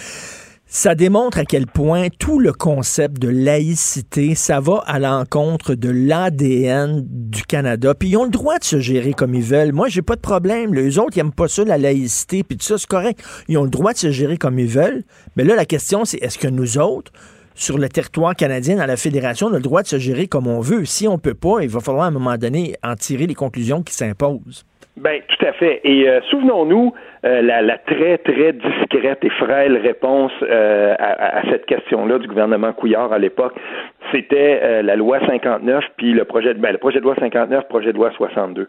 ça démontre à quel point tout le concept de laïcité, ça va à l'encontre de l'ADN du Canada. Puis ils ont le droit de se gérer comme ils veulent. Moi, j'ai pas de problème. Les autres, ils aiment pas ça, la laïcité, puis tout ça, c'est correct. Ils ont le droit de se gérer comme ils veulent. Mais là, la question, c'est est-ce que nous autres, sur le territoire canadien, dans la fédération, on a le droit de se gérer comme on veut. Si on peut pas, il va falloir à un moment donné en tirer les conclusions qui s'imposent. Ben, tout à fait. Et euh, souvenons-nous euh, la, très, très discrète et frêle réponse euh, à, cette question-là du gouvernement Couillard à l'époque. C'était la loi 59 puis le projet ben, le projet de loi 59, projet de loi 62.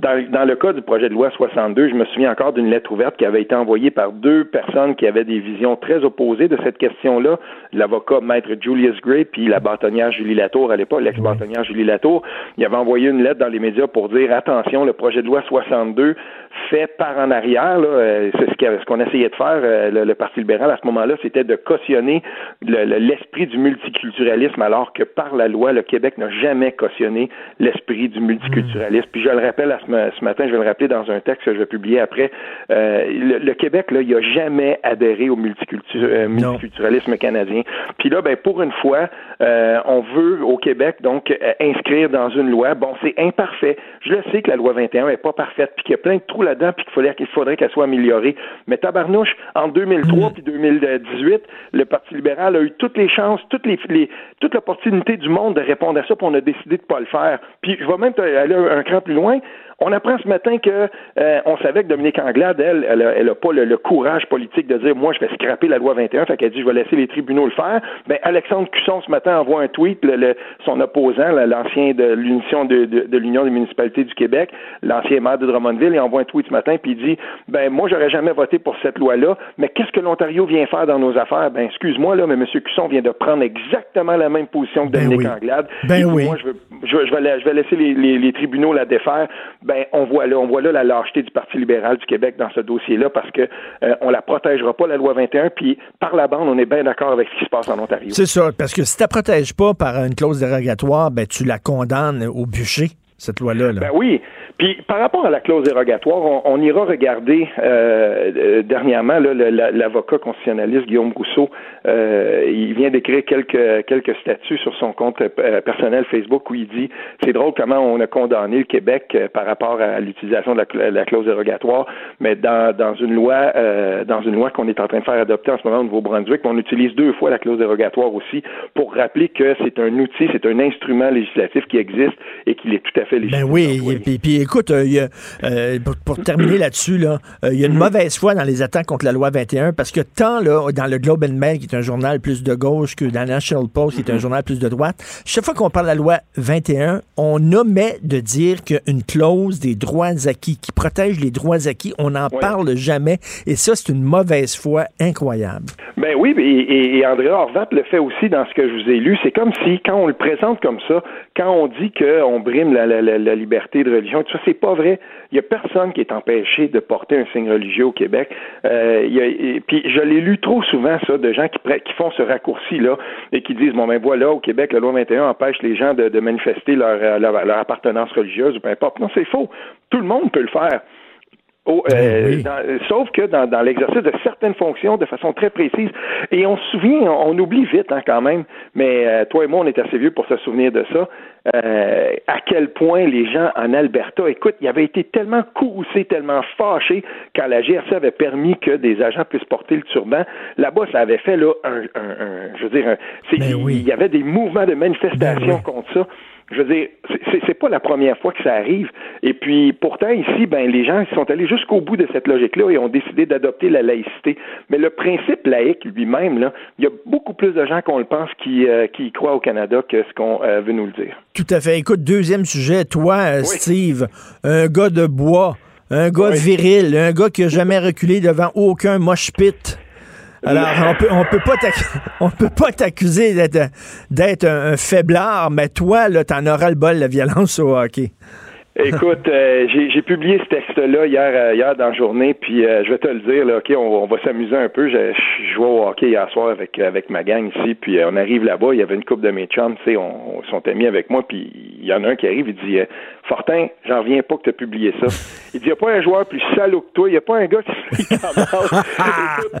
Dans, dans le cas du projet de loi 62, je me souviens encore d'une lettre ouverte qui avait été envoyée par deux personnes qui avaient des visions très opposées de cette question-là, l'avocat maître Julius Gray puis la bâtonnière Julie Latour à l'époque, l'ex-bâtonnière Julie Latour. Il avait envoyé une lettre dans les médias pour dire attention, le projet de loi 62 fait par en arrière, là, euh, c'est ce qu'on essayait de faire, euh, le, le Parti libéral à ce moment-là, c'était de cautionner le- le- l'esprit du multiculturalisme, alors que par la loi, le Québec n'a jamais cautionné l'esprit du multiculturalisme. Puis je le rappelle à ce, ce matin, je vais le rappeler dans un texte que je vais publier après, euh, le, Québec, là, il n'a jamais adhéré au multiculturalisme canadien. Puis là, ben, pour une fois, euh, on veut au Québec donc euh, inscrire dans une loi. Bon, c'est imparfait. Je le sais que la loi 21 est pas parfaite, puis qu'il y a plein de trous là-dedans, puis qu'il faudrait qu'il faudrait qu'elle soit améliorée. Mais tabarnouche, en 2003 puis 2018, le Parti libéral a eu toutes les chances, toutes les, les toute l'opportunité du monde de répondre à ça, puis on a décidé de pas le faire. Puis je vais même aller un cran plus loin. On apprend ce matin que euh, on savait que Dominique Anglade, elle, elle a, pas le, courage politique de dire moi je vais scraper la loi 21, fait qu'elle dit je vais laisser les tribunaux le faire. Ben Alexandre Cusson ce matin envoie un tweet, le, son opposant, l'ancien de l'union de, de, l'Union des municipalités du Québec, l'ancien maire de Drummondville, il envoie un tweet ce matin puis il dit ben moi j'aurais jamais voté pour cette loi-là, mais qu'est-ce que l'Ontario vient faire dans nos affaires? Ben excuse-moi là, mais M. Cusson vient de prendre exactement la même position que ben Dominique Anglade. Ben oui. Moi je, veux, je, vais, je vais laisser les, les, les tribunaux la défaire. Ben on voit là, on voit là la lâcheté du Parti libéral du Québec dans ce dossier-là parce que euh, on la protégera pas la loi 21 puis par la bande on est bien d'accord avec ce qui se passe en Ontario. C'est ça parce que si tu la protèges pas par une clause dérogatoire, ben tu la condamnes au bûcher cette loi-là. Ben oui. Puis par rapport à la clause dérogatoire, on, ira regarder euh, euh dernièrement l'avocat constitutionnaliste Guillaume Rousseau. Euh, il vient d'écrire quelques quelques statuts sur son compte euh, personnel Facebook où il dit c'est drôle comment on a condamné le Québec par rapport à l'utilisation de la, clause dérogatoire, mais dans, dans une loi dans une loi qu'on est en train de faire adopter en ce moment au Nouveau-Brunswick, on utilise deux fois la clause dérogatoire aussi pour rappeler que c'est un outil, c'est un instrument législatif qui existe et qu'il est tout à fait légitime. Ben oui, et puis écoute, euh, euh, pour, terminer là-dessus, là, euh, il y a une mhm. mauvaise foi dans les attaques contre la loi 21 parce que tant là, dans le Globe and Mail, qui est un journal plus de gauche, que dans le National Post, qui est un mhm. journal plus de droite, chaque fois qu'on parle de la loi 21, on omet de dire qu'une clause des droits acquis qui protège les droits acquis, on n'en parle jamais. Et ça, c'est une mauvaise foi incroyable. Ben oui, et, et, André le fait aussi dans ce que je vous ai lu. C'est comme si, quand on le présente comme ça, quand on dit qu'on brime la, la, la, liberté de religion, tout ça, c'est pas vrai. Il n'y a personne qui est empêché de porter un signe religieux au Québec. Euh, puis je l'ai lu trop souvent, ça, de gens qui, font ce raccourci-là et qui disent, bon, ben voilà, au Québec, la loi 21 empêche les gens de, manifester leur, leur appartenance religieuse ou peu importe. Non, c'est faux. Tout le monde peut le faire. Oh, euh, ben sauf que dans, dans l'exercice de certaines fonctions de façon très précise. Et on se souvient, on, oublie vite hein, quand même, mais euh, toi et moi, on est assez vieux pour se souvenir de ça, euh, à quel point les gens en Alberta, écoute, il avait été tellement courroucés, tellement fâchés quand la GRC avait permis que des agents puissent porter le turban. Là-bas, ça avait fait là un, un, je veux dire, ben il y avait des mouvements de manifestation ben contre ça je veux dire, c'est pas la première fois que ça arrive. Et puis, pourtant, ici, ben, les gens sont allés jusqu'au bout de cette logique-là et ont décidé d'adopter la laïcité. Mais le principe laïque lui-même, là, il y a beaucoup plus de gens qu'on le pense qui, euh, qui y croient au Canada que ce qu'on euh, veut nous le dire. Tout à fait. Écoute, deuxième sujet. Toi, euh, Steve, un gars de bois, un gars viril, un gars qui a jamais reculé devant aucun mosh pit. Alors, on peut, on peut pas on peut pas t'accuser d'être, d'être un, faiblard, mais toi, là, t'en auras le bol, la violence au hockey. Écoute, euh, j'ai publié ce texte-là hier, euh, hier dans la journée, puis euh, je vais te le dire, là, ok, on, va s'amuser un peu. Je, jouais au hockey hier soir avec avec ma gang ici, puis on arrive là-bas, il y avait une coupe de mes chums, tu sais, on, sont amis avec moi, puis il y en a un qui arrive, il dit Fortin, j'en reviens pas que tu as publié ça. Il dit il n'y a pas un joueur plus salaud que toi, il n'y a pas un gars qui se Écoute,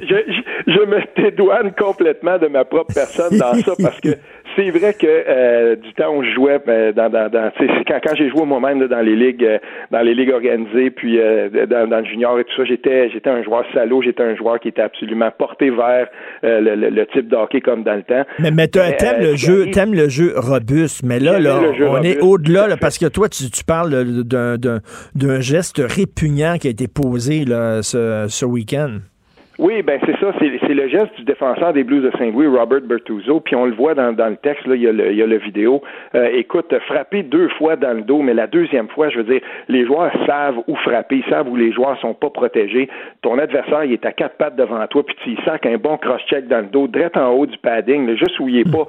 je, je, je me dédouane complètement de ma propre personne dans ça parce que c'est vrai que euh, du temps où je jouais ben, dans, dans, dans quand, quand j'ai joué moi-même dans les ligues euh, dans les ligues organisées puis euh, dans, dans, le junior et tout ça j'étais j'étais un joueur salaud j'étais un joueur qui était absolument porté vers le, le, type de hockey comme dans le temps. Mais, mais t'aimes le jeu t'aimes le jeu robuste mais là là on est au-delà parce que toi tu, tu parles d'un geste répugnant qui a été posé ce week-end oui, ben c'est ça, c'est le geste du défenseur des Blues de Saint-Louis, Robert Bertuzzo, puis on le voit dans, dans le texte, là, il y a le, il y a le vidéo. Euh, écoute, frapper deux fois dans le dos, mais la deuxième fois, je veux dire, les joueurs savent où frapper, ils savent où les joueurs sont pas protégés. Ton adversaire, il est à quatre pattes devant toi, puis tu sens qu'un bon cross-check dans le dos, direct en haut du padding, juste où il est pas.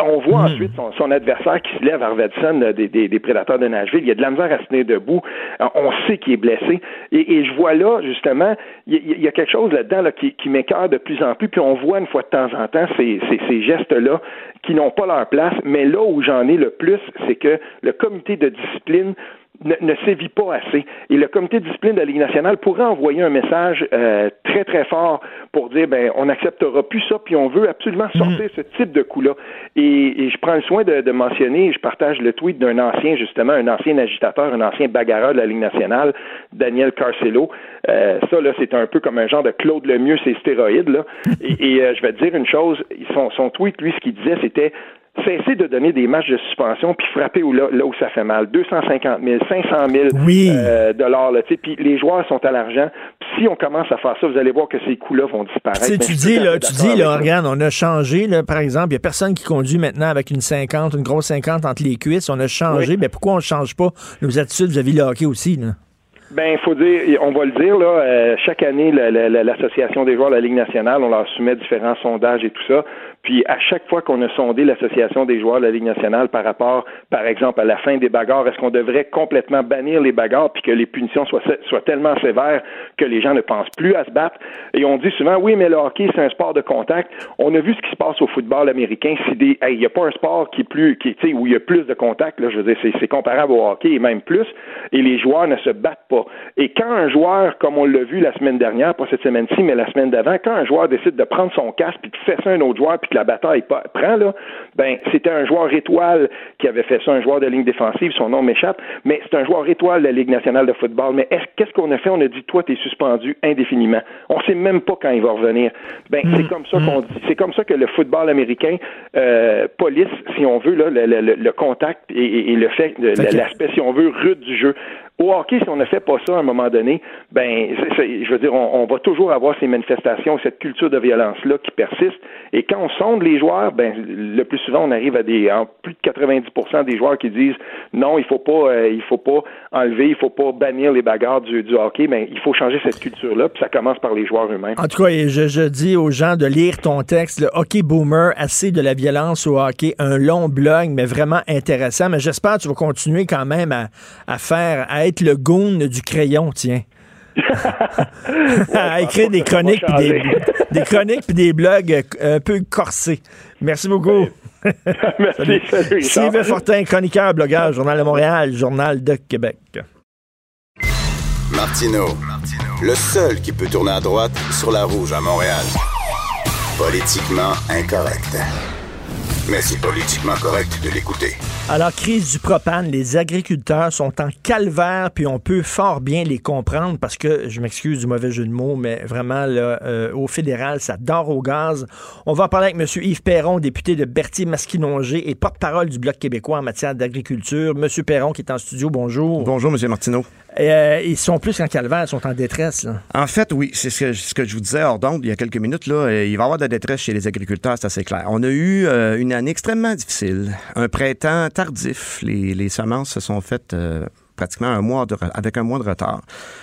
on voit hmm. ensuite son, adversaire qui se lève, Arvedson, des, des, des, prédateurs de Nashville, il y a de la misère à se tenir debout. On sait qu'il est blessé. Et, et je vois là, justement, il y, a quelque chose là-dedans qui, qui m'écœure de plus en plus, puis on voit une fois de temps en temps ces, ces, ces gestes-là qui n'ont pas leur place, mais là où j'en ai le plus, c'est que le comité de discipline ne, ne, sévit pas assez. Et le comité de discipline de la Ligue nationale pourrait envoyer un message euh, très, très fort pour dire, ben, on n'acceptera plus ça, puis on veut absolument mm. sortir ce type de coup-là. Et, je prends le soin de, de mentionner, je partage le tweet d'un ancien, justement, un ancien agitateur, un ancien bagarreur de la Ligue nationale, Daniel Carcelo. Euh, ça, là, c'est un peu comme un genre de Claude Lemieux, c'est stéroïdes, là. Et, et euh, je vais te dire une chose, son, son tweet, lui, ce qu'il disait, c'était cessez de donner des matchs de suspension puis frapper où, là, là où ça fait mal. 250 000, 500 000 Oui. euh, dollars, là, puis les joueurs sont à l'argent. Puis si on commence à faire ça, vous allez voir que ces coûts-là vont disparaître. Tu suis dis, là, tu dis, là, regarde, on a changé, là, par exemple, il n'y a personne qui conduit maintenant avec une 50, une grosse 50 entre les cuisses. On a changé. Oui. Mais pourquoi on ne change pas nos attitudes vis-à-vis le hockey aussi, là? Ben, il faut dire, on va le dire, là, euh, chaque année, la- la- la- l'Association des joueurs de la Ligue nationale, on leur soumet différents sondages et tout ça. Puis à chaque fois qu'on a sondé l'Association des joueurs de la Ligue nationale par rapport, par exemple, à la fin des bagarres, est-ce qu'on devrait complètement bannir les bagarres puis que les punitions soient, tellement sévères que les gens ne pensent plus à se battre? Et on dit souvent, oui, mais le hockey, c'est un sport de contact. On a vu ce qui se passe au football américain. Il n'y a pas un sport qui est plus, qui, où il y a plus de contact, là. Je veux dire, c'est, comparable au hockey et même plus. Et les joueurs ne se battent pas. Et quand un joueur, comme on l'a vu la semaine dernière, pas cette semaine-ci, mais la semaine d'avant, quand un joueur décide de prendre son casque puis de fesser un autre joueur puis la bataille prend, là, ben, c'était un joueur étoile qui avait fait ça, un joueur de ligne défensive, son nom m'échappe, mais c'est un joueur étoile de la Ligue nationale de football. Mais est-ce, qu'est-ce qu'on a fait? On a dit, toi, t'es suspendu indéfiniment. On sait même pas quand il va revenir. Ben, c'est comme ça qu'on dit, c'est comme ça que le football américain, euh, police, si on veut, là, le, le- le- le contact et, et- et le fait, l'aspect, si on veut, rude du jeu. Au hockey, si on ne fait pas ça à un moment donné, ben, je veux dire, on, va toujours avoir ces manifestations, cette culture de violence-là qui persiste. Et quand on sonde les joueurs, ben, le plus souvent, on arrive à des, en plus de 90% des joueurs qui disent non, il faut pas, euh, il faut pas enlever, il faut pas bannir les bagarres du, du hockey, mais il faut changer cette culture-là. Puis ça commence par les joueurs eux-mêmes. En tout cas, je, je dis aux gens de lire ton texte, le Hockey Boomer, assez de la violence au hockey, un long blog, mais vraiment intéressant. Mais j'espère que tu vas continuer quand même à, à faire, à être le goon du crayon, tiens. à écrire des chroniques, puis des, des chroniques puis des blogs euh, un peu corsés. Merci beaucoup. Merci, salut. Sylvain Fortin, chroniqueur, blogueur, Journal de Montréal, Journal de Québec. Martino, le seul qui peut tourner à droite sur la rouge à Montréal. Politiquement incorrect. Mais c'est politiquement correct de l'écouter. Alors, crise du propane, les agriculteurs sont en calvaire, puis on peut fort bien les comprendre parce que, je m'excuse du mauvais jeu de mots, mais vraiment, là, euh, au fédéral, ça dort au gaz. On va en parler avec M. Yves Perron, député de Berthier-Masquinongé et porte-parole du Bloc québécois en matière d'agriculture. M. Perron qui est en studio, bonjour. Bonjour, M. Martineau. Euh, ils sont plus qu'en calvaire, ils sont en détresse. En fait, oui, c'est ce que, je vous disais hors d'onde il y a quelques minutes. Là, Euh, il va y avoir de la détresse chez les agriculteurs, c'est assez clair. On a eu euh, une année extrêmement difficile, un printemps tardif. Les, semences se sont faites pratiquement un mois de avec un mois de retard.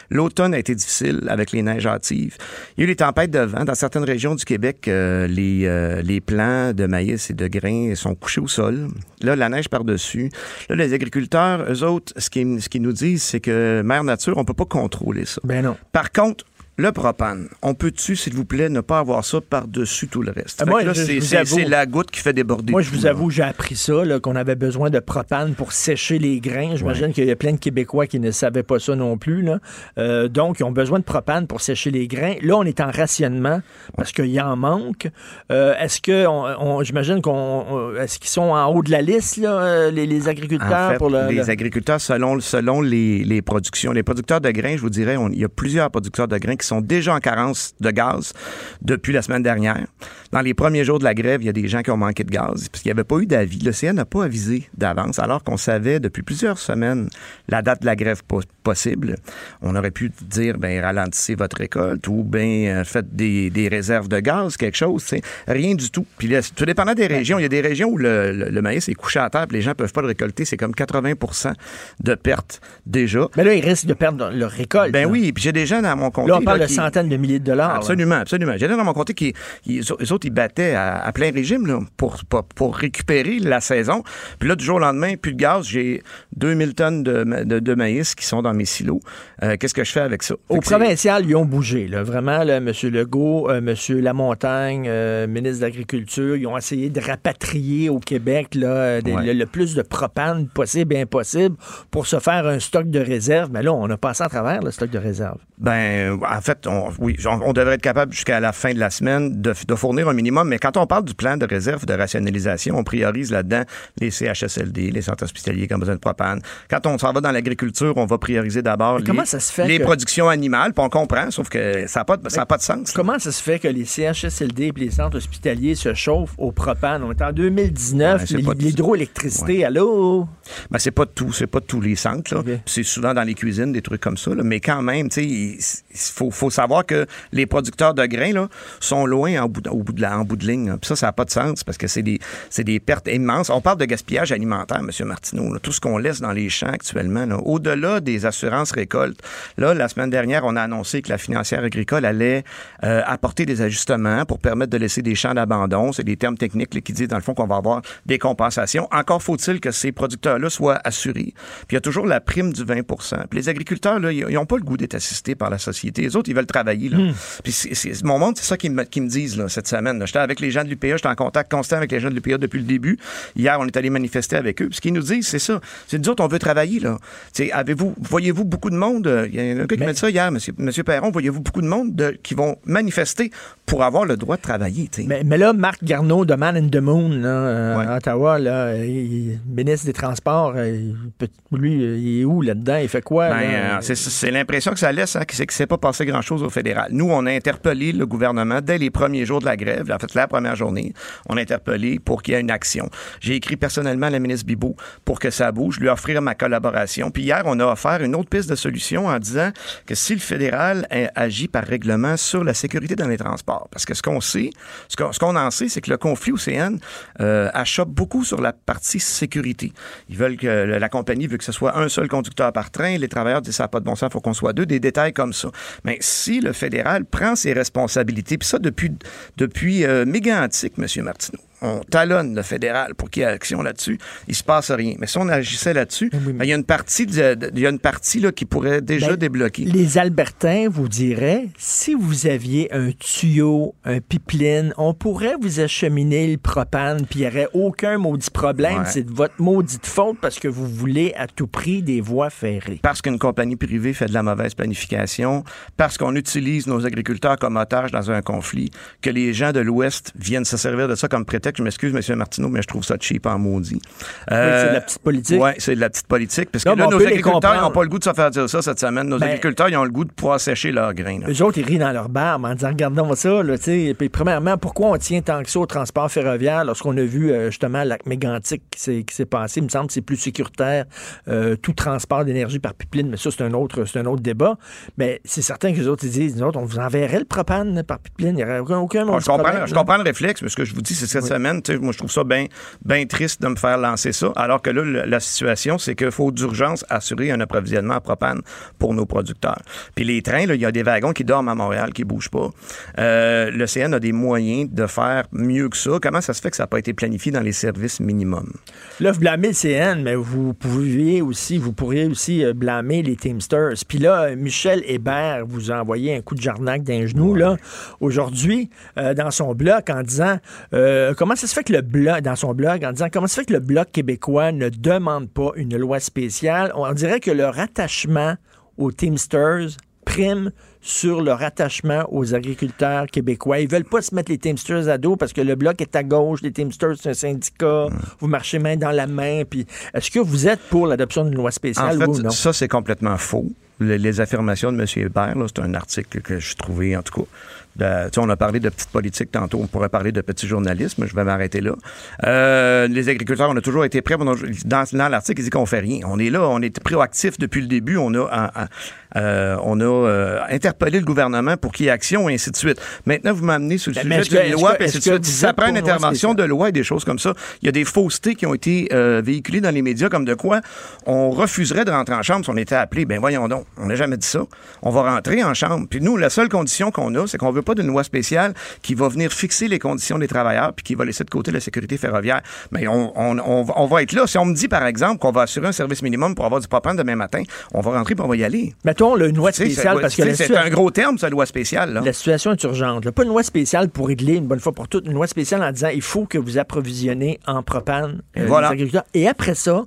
L'automne a été difficile avec les neiges hâtives. Il y a eu les tempêtes de vent. Dans certaines régions du Québec, euh, les, euh, les plants de maïs et de grains sont couchés au sol. Là, la neige par-dessus. Là, les agriculteurs, eux autres, ce qu'ils ce nous disent, c'est que Mère Nature, on peut pas contrôler ça. Ben non. Par contre, le propane, on peut-tu, s'il vous plaît, ne pas avoir ça par-dessus tout le reste? Moi, c'est- la goutte qui fait déborder. Moi, je vous là. avoue, j'ai appris ça, là, qu'on avait besoin de propane pour sécher les grains. J'imagine qu'il y a plein de Québécois qui ne savaient pas ça non plus. Là. Euh, donc, ils ont besoin de propane pour sécher les grains. Là, on est en rationnement parce qu'il y en manque. Euh, est-ce que, on, on- j'imagine qu'on, on- est-ce qu'ils sont en haut de la liste, là, euh, les, les agriculteurs En fait, pour le, les le- agriculteurs, selon, selon les, les productions, les producteurs de grains, je vous dirais, il y a plusieurs producteurs de grains qui sont déjà en carence de gaz depuis la semaine dernière. Dans les premiers jours de la grève, il y a des gens qui ont manqué de gaz parce qu'il n'y avait pas eu d'avis. Le CN n'a pas avisé d'avance, alors qu'on savait depuis plusieurs semaines la date de la grève po- possible. On aurait pu dire, ben ralentissez votre récolte ou ben faites des, des réserves de gaz, quelque chose. Rien du tout. Puis là, tout dépendant des régions, il y a des régions où le, le- le maïs est couché à terre, puis les gens peuvent pas le récolter. C'est comme 80% de pertes déjà. Mais là, ils risquent de perdre leur récolte. Ben là. oui, puis j'ai des gens dans mon comté. Là, on parle là, de centaines de milliers de dollars. Absolument, absolument. J'ai des gens dans mon comté qui, ils, eux autres, ils battaient à, à plein régime là, pour, pour, récupérer la saison. Puis là, du jour au lendemain, plus de gaz. J'ai 2000 tonnes de, de, de maïs qui sont dans mes silos. Euh, Qu'est-ce que je fais avec ça? Au provincial, ils ont bougé. Là. Vraiment, là, M. Legault, euh, M. Lamontagne, euh, ministre de l'Agriculture, ils ont essayé de rapatrier au Québec là, des- Ouais. le, le plus de propane possible et impossible pour se faire un stock de réserve. Mais là, on a passé à travers le stock de réserve. Ben, à, fait, on, oui, on, devrait être capable jusqu'à la fin de la semaine de, de, fournir un minimum, mais quand on parle du plan de réserve de rationalisation, on priorise là-dedans les CHSLD, les centres hospitaliers qui ont besoin de propane. Quand on s'en va dans l'agriculture, on va prioriser d'abord les, les productions animales, puis on comprend, sauf que ça n'a pas, ça pas de sens. Comment ça se fait que les CHSLD et les centres hospitaliers se chauffent au propane? On est en 2019, l'hydroélectricité, allô? Ben, c'est pas tout, c'est pas tous les centres. C'est souvent dans les cuisines, des trucs comme ça. Mais quand même, il faut, faut, savoir que les producteurs de grains là, sont loin en bout de, au bout de, la, en bout de ligne. Puis ça, ça n'a pas de sens parce que c'est des, des pertes immenses. On parle de gaspillage alimentaire, M. Martineau. Tout ce qu'on laisse dans les champs actuellement, au-delà des assurances récoltes. Là, la semaine dernière, on a annoncé que la financière agricole allait euh, apporter des ajustements pour permettre de laisser des champs d'abandon. C'est des termes techniques qui disent, dans le fond, qu'on va avoir des compensations. Encore faut-il que ces producteurs-là soient assurés. Puis il y a toujours la prime du 20 Puis les agriculteurs, là, ils n'ont pas le goût d'être assistés par la société. Les autres, ils veulent travailler. Là. Hmm. Puis mon monde, c'est ça qu'ils me, me, disent là, cette semaine. J'étais avec les gens de l'UPA, j'étais en contact constant avec les gens de l'UPA depuis le début. Hier, on est allé manifester avec eux. Puis ce qu'ils nous disent, c'est ça. C'est nous autres, on veut travailler. Là. avez-vous, voyez-vous beaucoup de monde? Il y a un gars qui m'a dit ça hier, monsieur, monsieur Perron, voyez-vous beaucoup de monde de, qui vont manifester pour avoir le droit de travailler? Mais, mais, là, Marc Garneau de Man in the Moon, là, euh, à Ottawa, là, il, ministre des Transports, euh, lui, il est où là-dedans? Il fait quoi? Ben, euh, c'est l'impression que ça laisse, hein, c'est que c'est pas passé grand-chose au fédéral. Nous, on a interpellé le gouvernement dès les premiers jours de la grève, en fait, la première journée, on a interpellé pour qu'il y ait une action. J'ai écrit personnellement à la ministre Bibot pour que ça bouge, lui offrir ma collaboration. Puis hier, on a offert une autre piste de solution en disant que si le fédéral agit par règlement sur la sécurité dans les transports, parce que ce qu'on sait, ce qu'on en sait, c'est que le conflit océan euh, achoppe beaucoup sur la partie sécurité. Ils veulent que la compagnie veut que ce soit un seul conducteur par train. Les travailleurs disent ça n'a pas de bon sens, il faut qu'on soit deux. Des détails comme ça. Mais si le fédéral prend ses responsabilités, puis ça depuis depuis euh, méga antique, M. Martineau, on talonne le fédéral pour qu'il y ait action là-dessus, il se passe rien. Mais si on agissait là-dessus, ben, il y a une partie, il y a une partie là, qui pourrait déjà ben, débloquer. Les Albertains vous diraient, si vous aviez un tuyau, un pipeline, on pourrait vous acheminer le propane, puis il n'y aurait aucun maudit problème. C'est de votre maudite faute parce que vous voulez à tout prix des voies ferrées. Parce qu'une compagnie privée fait de la mauvaise planification, parce qu'on utilise nos agriculteurs comme otages dans un conflit, que les gens de l'Ouest viennent se servir de ça comme prétexte je m'excuse, M. Martineau, mais je trouve ça cheap en maudit. Euh, c'est de la petite politique. Oui, c'est de la petite politique. Parce que là, nos agriculteurs n'ont pas le goût de se faire dire ça cette semaine. Nos ben, agriculteurs, ils ont le goût de pouvoir sécher leurs grains. Les autres, ils rient dans leur barbe en disant Regardons ça. Là, puis, premièrement, pourquoi on tient tant que ça au transport ferroviaire lorsqu'on a vu euh, justement l'acte mégantique qui s'est passé? Il me semble que c'est plus sécuritaire, euh, tout transport d'énergie par pipeline, mais ça, c'est un autre, un autre débat. Mais c'est certain que les autres, ils disent Nous autres, on vous enverrait le propane par pipeline. Il n'y aurait aucun, aucun ah, je, comprends, je comprends le réflexe, mais ce que je vous dis, c'est cette semaine, moi, je trouve ça bien ben triste de me faire lancer ça, alors que là, la situation, c'est qu'il faut d'urgence assurer un approvisionnement à propane pour nos producteurs. Puis les trains, il y a des wagons qui dorment à Montréal, qui bougent pas. Euh, le CN a des moyens de faire mieux que ça. Comment ça se fait que ça n'a pas été planifié dans les services minimums? Là, vous blâmez le CN, mais vous pouviez aussi, vous pourriez aussi euh, blâmer les Teamsters. Puis là, Michel Hébert vous a envoyé un coup de jarnac d'un genou, là, aujourd'hui, euh, dans son blog, en disant comment ça se fait que le blog, dans son blog, en disant comment ça se fait que le Bloc québécois ne demande pas une loi spéciale? On dirait que leur attachement aux Teamsters prime sur leur attachement aux agriculteurs québécois. Ils veulent pas se mettre les Teamsters à dos parce que le bloc est à gauche, les Teamsters c'est un syndicat, vous marchez main dans la main. Puis est-ce que vous êtes pour l'adoption d'une loi spéciale en fait, ou non? Ça, c'est complètement faux. Les, affirmations de M. Hébert, c'est un article que j'ai trouvé, en tout cas, on a parlé de petite politique tantôt, on pourrait parler de petit journalisme, je vais m'arrêter là. Euh, les agriculteurs, on a toujours été prêts. Dans, dans l'article, il dit qu'on fait rien. On est là, on est proactif depuis le début. On a, euh, on a euh, interpellé le gouvernement pour qu'il y ait action et ainsi de suite. Maintenant, vous m'amenez sur le ben, sujet de la loi, ça prend une intervention de loi et des choses comme ça. Il y a des faussetés qui ont été véhiculées dans les médias comme de quoi on refuserait de rentrer en chambre si on était appelé. Ben voyons donc, on n'a jamais dit ça. On va rentrer en chambre. Puis nous, la seule condition qu'on a, c'est qu'on veut pas d'une loi spéciale qui va venir fixer les conditions des travailleurs puis qui va laisser de côté la sécurité ferroviaire. Mais on, on, on, va être là. Si on me dit, par exemple, qu'on va assurer un service minimum pour avoir du propane demain matin, on va rentrer et on va y aller. Mettons une loi spéciale parce que c'est un gros terme, cette loi spéciale. Là. La situation est urgente. Pas une loi spéciale pour régler une bonne fois pour toutes. Une loi spéciale en disant il faut que vous approvisionnez en propane euh, les agriculteurs. Et après ça,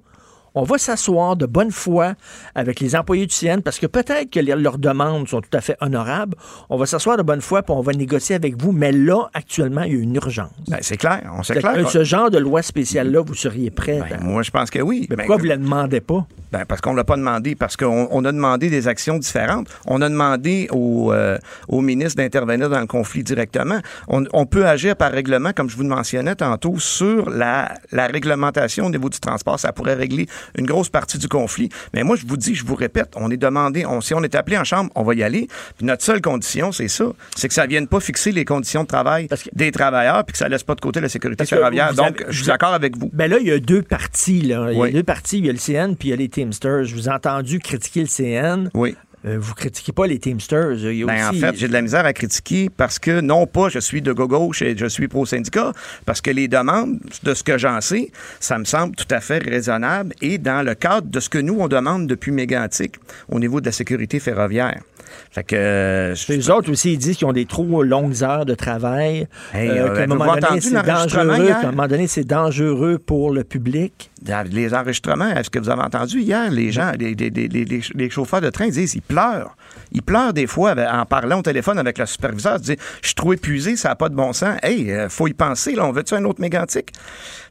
On va s'asseoir de bonne foi avec les employés du CN parce que peut-être que les- leurs demandes sont tout à fait honorables. On va s'asseoir de bonne foi puis on va négocier avec vous. Mais là, actuellement, il y a une urgence. Ben, c'est clair, on clair. euh, ce genre de loi spéciale-là, vous seriez prêt. Ben, moi, je pense que oui. Mais Ben, pourquoi vous ne la demandez pas? Ben, parce qu'on ne l'a pas demandé, parce qu'on on a demandé des actions différentes. On a demandé au, euh, au ministre d'intervenir dans le conflit directement. On, on peut agir par règlement, comme je vous le mentionnais tantôt, sur la, la réglementation au niveau du transport. Ça pourrait régler une grosse partie du conflit. Mais moi, je vous dis, je vous répète, on est demandé, on, si on est appelé en chambre, on va y aller. Puis notre seule condition, c'est ça, c'est que ça vienne pas fixer les conditions de travail que- des travailleurs, puis que ça laisse pas de côté la sécurité ferroviaire. Donc, je suis d'accord avec vous. Ben là, il y a deux parties. Là. Il y a Oui. deux parties. Il y a le CN puis il y a les Teamsters. Je vous ai entendu critiquer le CN. Oui. Euh, vous critiquez pas les Teamsters. Il y a Ben, aussi- En fait, j'ai de la misère à critiquer parce que non pas je suis de gauche et je suis pro-syndicat, parce que les demandes, de ce que j'en sais, ça me semble tout à fait raisonnable et dans le cadre de ce que nous, on demande depuis Mégantic au niveau de la sécurité ferroviaire. Fait que... euh, je- Les autres aussi, ils disent qu'ils ont des trop longues heures de travail. Hey, euh, qu'à un moment donné, c'est dangereux. qu'à un moment donné, c'est dangereux pour le public. Les enregistrements, est-ce que vous avez entendu hier, les gens, les, les- les- les- les- les chauffeurs de train disent, ils pleurent. Ils pleurent des fois en parlant au téléphone avec le superviseur. Ils disent, je suis trop épuisé, ça n'a pas de bon sens. Hey, euh, faut y penser, là, on veut-tu un autre mégantique?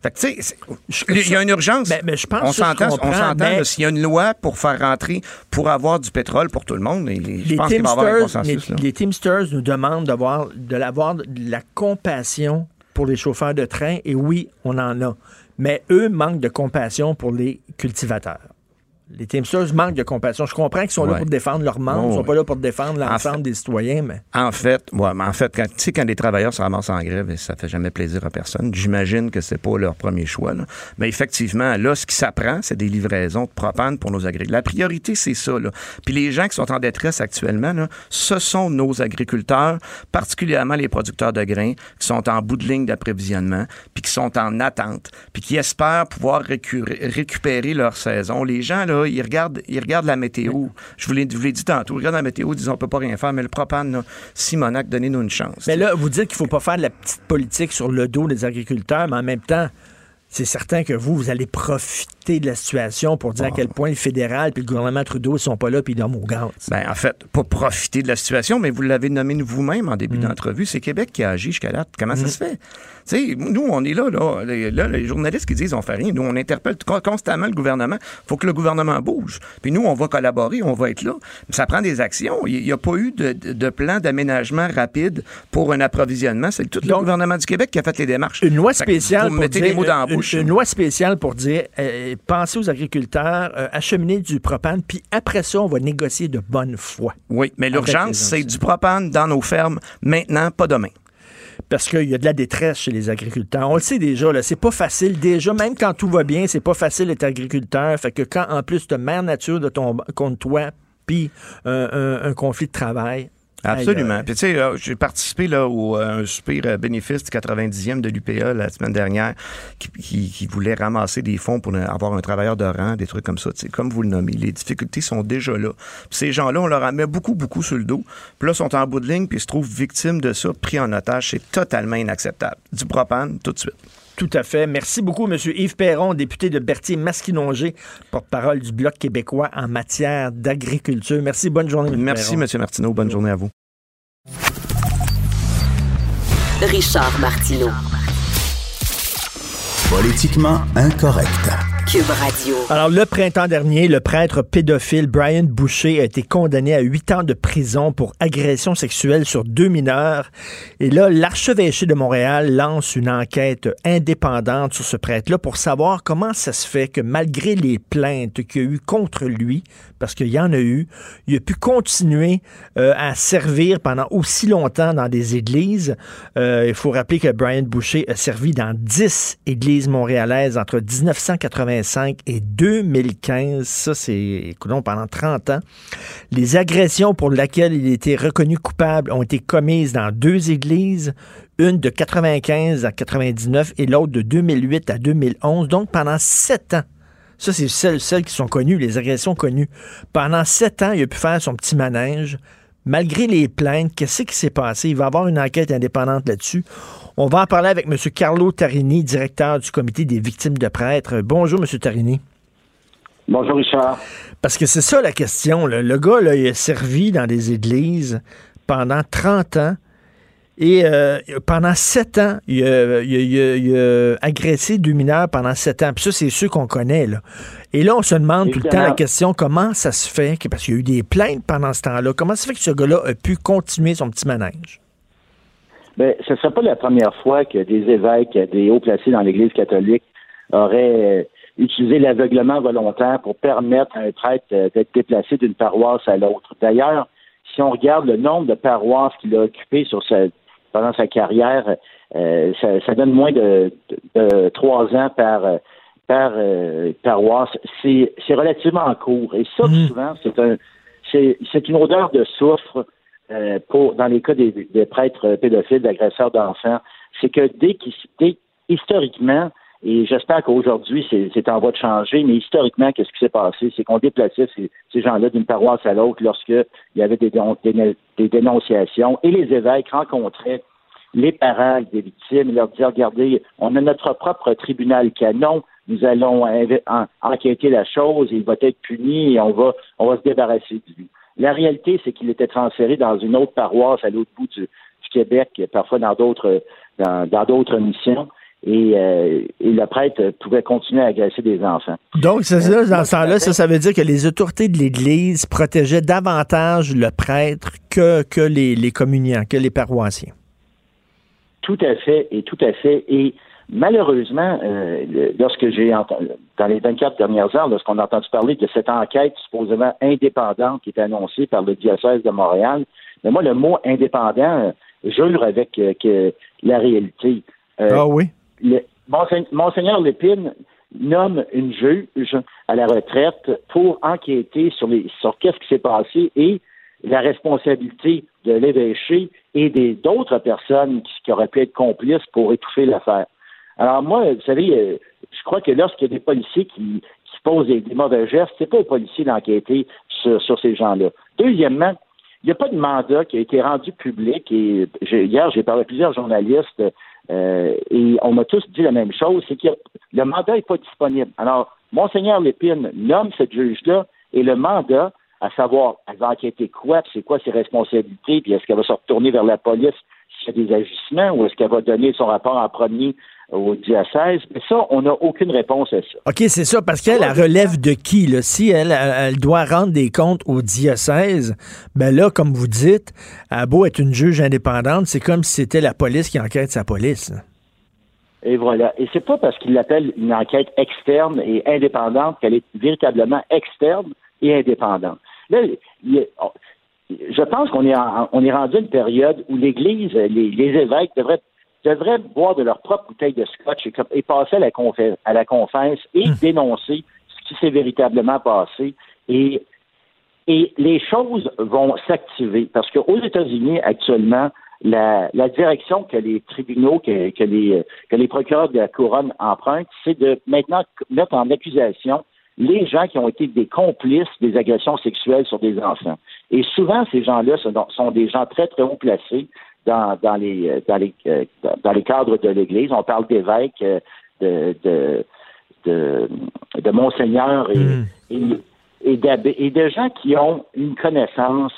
Fait que, tu sais, c'est- il y a une urgence. Je pense on s'entend, mais- s'il y a une loi pour faire rentrer, pour avoir du pétrole pour tout le monde, et Les Teamsters nous demandent d'avoir de l'avoir de la compassion pour les chauffeurs de train. Et oui, on en a. Mais eux manquent de compassion pour les cultivateurs. Les Teamsters manquent de compassion. Je comprends qu'ils sont là pour défendre leurs membres, ils Oh, sont pas là pour défendre l'ensemble fait- des citoyens, mais En fait, ouais, mais en fait, quand, tu sais, quand les travailleurs se ramassent en grève, ça fait jamais plaisir à personne. J'imagine que c'est pas leur premier choix. là. Mais effectivement, là, ce qui s'apprend, c'est des livraisons de propane pour nos agriculteurs. La priorité, c'est ça. Là. Puis les gens qui sont en détresse actuellement, là, ce sont nos agriculteurs, particulièrement les producteurs de grains, qui sont en bout de ligne d'approvisionnement, puis qui sont en attente, puis qui espèrent pouvoir récu- récupérer leur saison. Les gens, là, ils regardent, ils regardent la météo. Je vous l'ai dit tantôt, ils regardent la météo, ils disent on peut pas rien faire, mais le propane, là, Simonac, donnez-nous une chance. Mais là, vous dites qu'il ne faut pas faire de la petite politique sur le dos des agriculteurs, mais en même temps, c'est certain que vous, vous allez profiter de la situation pour dire à quel point le fédéral et le gouvernement Trudeau ne sont pas là puis ils dorment au gaz. Ben, en fait, pas profiter de la situation, mais vous l'avez nommé vous-même en début d'entrevue. C'est Québec qui a agi jusqu'à là. Comment ça se fait? Sais, nous, on est là, là, les, là, les journalistes qui disent on fait rien. Nous, on interpelle con- constamment le gouvernement. faut que le gouvernement bouge. Puis nous, on va collaborer, on va être là. Mais ça prend des actions. Il n'y a pas eu de, plan d'aménagement rapide pour un approvisionnement. C'est tout le gouvernement du Québec qui a fait les démarches. Une loi spéciale pour dire, les mots dans la une- bouche. une loi spéciale pour dire euh, pensez aux agriculteurs, euh, acheminez du propane, puis après ça, on va négocier de bonne foi. Oui, mais l'urgence, c'est du propane dans nos fermes maintenant, pas demain. Parce qu'il y a de la détresse chez les agriculteurs. On le sait déjà, là, c'est pas facile. Déjà, même quand tout va bien, c'est pas facile d'être agriculteur. Fait que quand, en plus, de mère nature de ton, contre toi, puis un- un conflit de travail. Absolument. Puis tu sais, j'ai participé là, au euh, un super euh, bénéfice du 90e de l'UPA la semaine dernière qui, qui- qui voulait ramasser des fonds pour euh, avoir un travailleur de rang, des trucs comme ça. Tu sais, Comme vous le nommez, les difficultés sont déjà là. Puis ces gens-là, on leur en met beaucoup, beaucoup sur le dos. Puis là, sont en bout de ligne, puis ils se trouvent victimes de ça, pris en otage. C'est totalement inacceptable. Du propane, tout de suite. Tout à fait. Merci beaucoup, M. Yves Perron, député de Berthier-Masquinongé, porte-parole du Bloc québécois en matière d'agriculture. Merci. Bonne journée, M. Merci, Perron. M. Martineau. Bonne journée à vous. Richard Martineau. Politiquement incorrect. Alors, le printemps dernier, le prêtre pédophile Brian Boucher a été condamné à huit ans de prison pour agression sexuelle sur deux mineurs. Et là, l'archevêché de Montréal lance une enquête indépendante sur ce prêtre-là pour savoir comment ça se fait que malgré les plaintes qu'il y a eu contre lui, parce qu'il y en a eu, il a pu continuer euh, à servir pendant aussi longtemps dans des églises. Euh, il faut rappeler que Brian Boucher a servi dans 10 églises montréalaises entre 1985 et 2015. Ça, c'est, écoutons, pendant 30 ans. Les agressions pour lesquelles il été reconnu coupable ont été commises dans deux églises, une de 95 à 99 et l'autre de 2008 à 2011. Donc, pendant sept ans, ça, c'est celles, qui sont connues, les agressions connues. Pendant sept ans, il a pu faire son petit manège. Malgré les plaintes, qu'est-ce qui s'est passé? Il va avoir une enquête indépendante là-dessus. On va en parler avec M. Carlo Tarini, directeur du comité des victimes de prêtres. Bonjour, M. Tarini. Bonjour Richard. Parce que c'est ça la question. Le gars, là, il a servi dans des églises pendant 30 ans. Et euh, pendant sept ans, il a, agressé deux mineurs pendant sept ans. Puis ça, c'est ceux qu'on connaît. Là. Et là, on se demande tout le temps la question comment ça se fait, parce qu'il y a eu des plaintes pendant ce temps-là, comment ça se fait que ce gars-là a pu continuer son petit manège? Bien, ce ne serait pas la première fois que des évêques, des hauts placés dans l'Église catholique auraient euh, utilisé l'aveuglement volontaire pour permettre à un prêtre euh, d'être déplacé d'une paroisse à l'autre. D'ailleurs, si on regarde le nombre de paroisses qu'il a occupées sur sa, pendant sa carrière, euh, ça, donne moins de, trois ans par, par euh, paroisse. C'est, relativement court. Et ça, mmh. souvent, c'est un c'est, une odeur de soufre euh, pour dans les cas des, prêtres pédophiles, d'agresseurs d'enfants. C'est que dès qu'il historiquement, et j'espère qu'aujourd'hui, c'est, en voie de changer, mais historiquement, qu'est-ce qui s'est passé? C'est qu'on déplaçait ces, gens-là d'une paroisse à l'autre lorsqu'il y avait des, des, dénonciations et les évêques rencontraient les parents des victimes et leur disaient, regardez, on a notre propre tribunal canon, nous allons enquêter la chose, il va être puni et on va, on va se débarrasser de lui. La réalité, c'est qu'il était transféré dans une autre paroisse à l'autre bout du, Québec, parfois dans d'autres dans d'autres missions. Euh, et, le prêtre pouvait continuer à agresser des enfants. Donc, ça, dans ce temps-là, ça, ça veut dire que les autorités de l'Église protégeaient davantage le prêtre que, que les, les communiants, que les paroissiens. Tout à fait, et tout à fait. Et malheureusement, euh, lorsque j'ai entendu, dans les 24 dernières heures, lorsqu'on a entendu parler de cette enquête supposément indépendante qui était annoncée par le diocèse de Montréal, mais moi, le mot indépendant, euh, jure avec que la réalité. ah oui? Monseigneur Lépine nomme une juge à la retraite pour enquêter sur, les, sur qu'est-ce qui s'est passé et la responsabilité de l'évêché et des d'autres personnes qui, auraient pu être complices pour étouffer l'affaire. Alors moi, vous savez, euh, je crois que lorsqu'il y a des policiers qui, posent des, mauvais gestes, c'est pas aux policiers d'enquêter sur, sur ces gens-là. Deuxièmement, il n'y a pas de mandat qui a été rendu public et hier j'ai parlé à plusieurs journalistes euh, et on m'a tous dit la même chose, c'est que le mandat n'est pas disponible. Alors, Monseigneur Lépine nomme cette juge-là et le mandat, à savoir, elle va enquêter quoi, c'est quoi ses responsabilités, puis est-ce qu'elle va se retourner vers la police s'il y a des agissements, ou est-ce qu'elle va donner son rapport en premier au diocèse. Mais ça, on n'a aucune réponse à ça. OK, c'est ça, parce qu'elle relève de qui? Là? Si elle, elle, doit rendre des comptes au diocèse, ben là, comme vous dites, à beau être une juge indépendante, c'est comme si c'était la police qui enquête sa police. Et voilà. Et c'est pas parce qu'il l'appelle une enquête externe et indépendante qu'elle est véritablement externe et indépendante. Là, je pense qu'on est, on est rendu à une période où l'Église, les, les évêques devraient devraient boire de leur propre bouteille de scotch et, passer à la, à la confesse et hmm. dénoncer ce qui s'est véritablement passé. Et, et les choses vont s'activer parce qu'aux États-Unis, actuellement, la, direction que les tribunaux, que, que, les, que les procureurs de la couronne empruntent, c'est de maintenant mettre en accusation les gens qui ont été des complices des agressions sexuelles sur des enfants. Et souvent, ces gens-là sont des gens très, très haut placés dans, dans, les, euh, dans, les, euh, dans les cadres de l'Église. On parle d'évêques, euh, de, de, de, de monseigneurs et, hmm. et, et, de gens qui ont une connaissance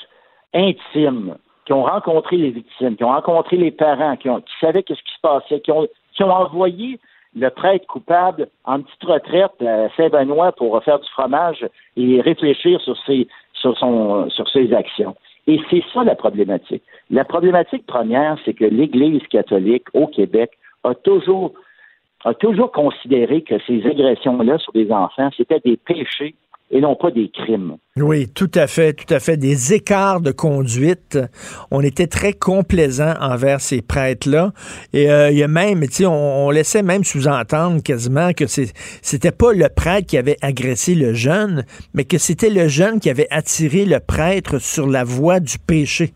intime, qui ont rencontré les victimes, qui ont rencontré les parents, qui, ont, qui savaient ce qui se passait, qui ont, qui ont envoyé le prêtre coupable en petite retraite à Saint-Benoît pour faire du fromage et réfléchir sur ses, sur son, sur ses actions. Et c'est ça la problématique. La problématique première, c'est que l'Église catholique au Québec a toujours, a toujours considéré que ces agressions-là sur des enfants, c'était des péchés et non pas des crimes. Oui, tout à fait, tout à fait. Des écarts de conduite. On était très complaisant envers ces prêtres-là. Et euh, il y a même, tu sais, on, laissait même sous-entendre quasiment que c'était pas le prêtre qui avait agressé le jeune, mais que c'était le jeune qui avait attiré le prêtre sur la voie du péché.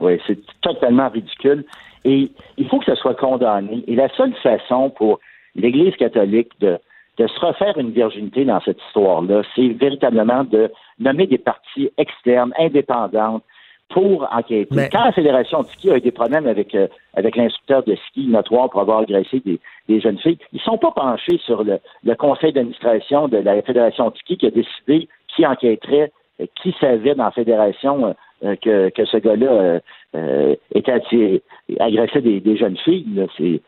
Oui, c'est totalement ridicule. Et il faut que ça soit condamné. Et la seule façon pour l'Église catholique de de se refaire une virginité dans cette histoire-là, c'est véritablement de nommer des parties externes, indépendantes, pour enquêter. Quand la Fédération de ski a eu des problèmes avec, euh, avec l'instructeur de ski notoire pour avoir agressé des, des jeunes filles, ils ne sont pas penchés sur le, le conseil d'administration de la Fédération de ski qui a décidé qui enquêterait, euh, qui savait dans la fédération euh, que, que ce gars-là était agressé des, des jeunes filles. C'est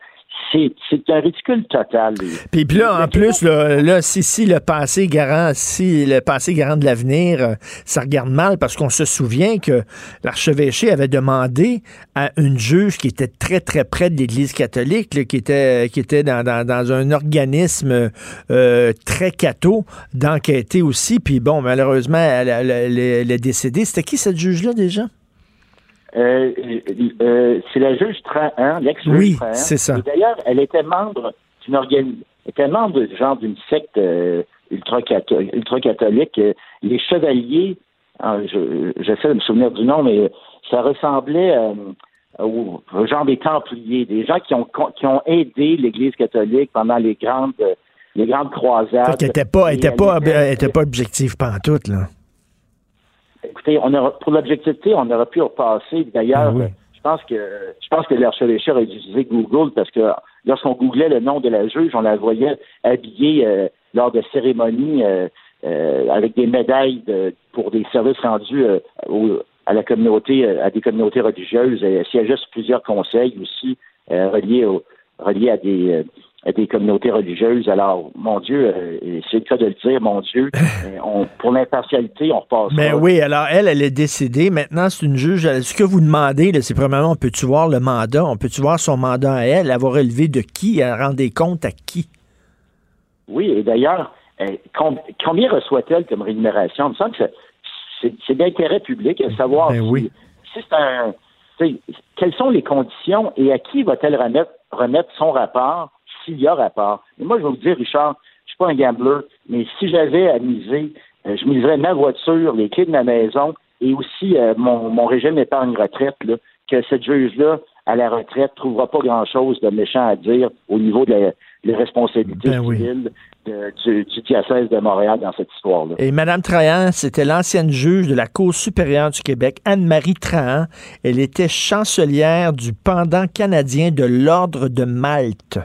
c'est un ridicule total. Puis, là, en plus, là, si, si, le passé garant, si le passé garant de l'avenir, euh, ça regarde mal parce qu'on se souvient que l'archevêché avait demandé à une juge qui était très, très près de l'Église catholique, qui était, qui était dans, un organisme euh, très catho, d'enquêter aussi. Puis bon, malheureusement, elle, elle est décédée. C'était qui cette juge-là déjà? Euh, euh, c'est la juge Trahan, l'ex-juge oui, c'est ça. d'ailleurs, elle était membre d'une organisation, était membre genre d'une secte euh, ultra-catholique. les chevaliers, j'essaie de me souvenir du nom, mais ça ressemblait au, genre des templiers, des gens qui ont qui ont aidé l'Église catholique pendant les grandes les grandes croisades. Elle n'était pas, était pas, était pas objective pantoute, là. Écoutez, on aura, pour l'objectivité, on aurait pu repasser. D'ailleurs, ah je pense que je pense que l'archevêché a utilisé Google parce que lorsqu'on googlait le nom de la juge, on la voyait habillée euh, lors de cérémonies euh, euh, avec des médailles pour des services rendus à la communauté, à des communautés religieuses. Elle siégeait sur plusieurs conseils aussi reliés, au, reliés à des des communautés religieuses. Alors, mon Dieu, euh, c'est le cas de le dire, mon Dieu, euh, pour l'impartialité, on repasse. Mais oui, alors elle, elle est décédée. Maintenant, c'est une juge. Ce que vous demandez, c'est premièrement, on peut-tu voir le mandat? On peut-tu voir son mandat à elle? Avoir relevé de qui? Elle rendait compte à qui? Oui, et d'ailleurs, euh, combien reçoit-elle comme rémunération? Il me semble que c'est d'intérêt public à savoir ben oui. si c'est un... Quelles sont les conditions et à qui va-t-elle remettre, remettre son rapport? S'il y a rapport. Et moi, je vais vous dire, Richard, je suis pas un gambler, mais si j'avais à miser, euh, je miserais ma voiture, les clés de ma maison et aussi euh, mon, mon régime épargne-retraite, que cette juge-là, à la retraite, trouvera pas grand-chose de méchant à dire au niveau de la, responsabilité ben civile du, diocèse de Montréal dans cette histoire-là. Et Mme Trahan, c'était l'ancienne juge de la Cour supérieure du Québec, Anne-Marie Trahan. Elle était chancelière du pendant canadien de l'Ordre de Malte.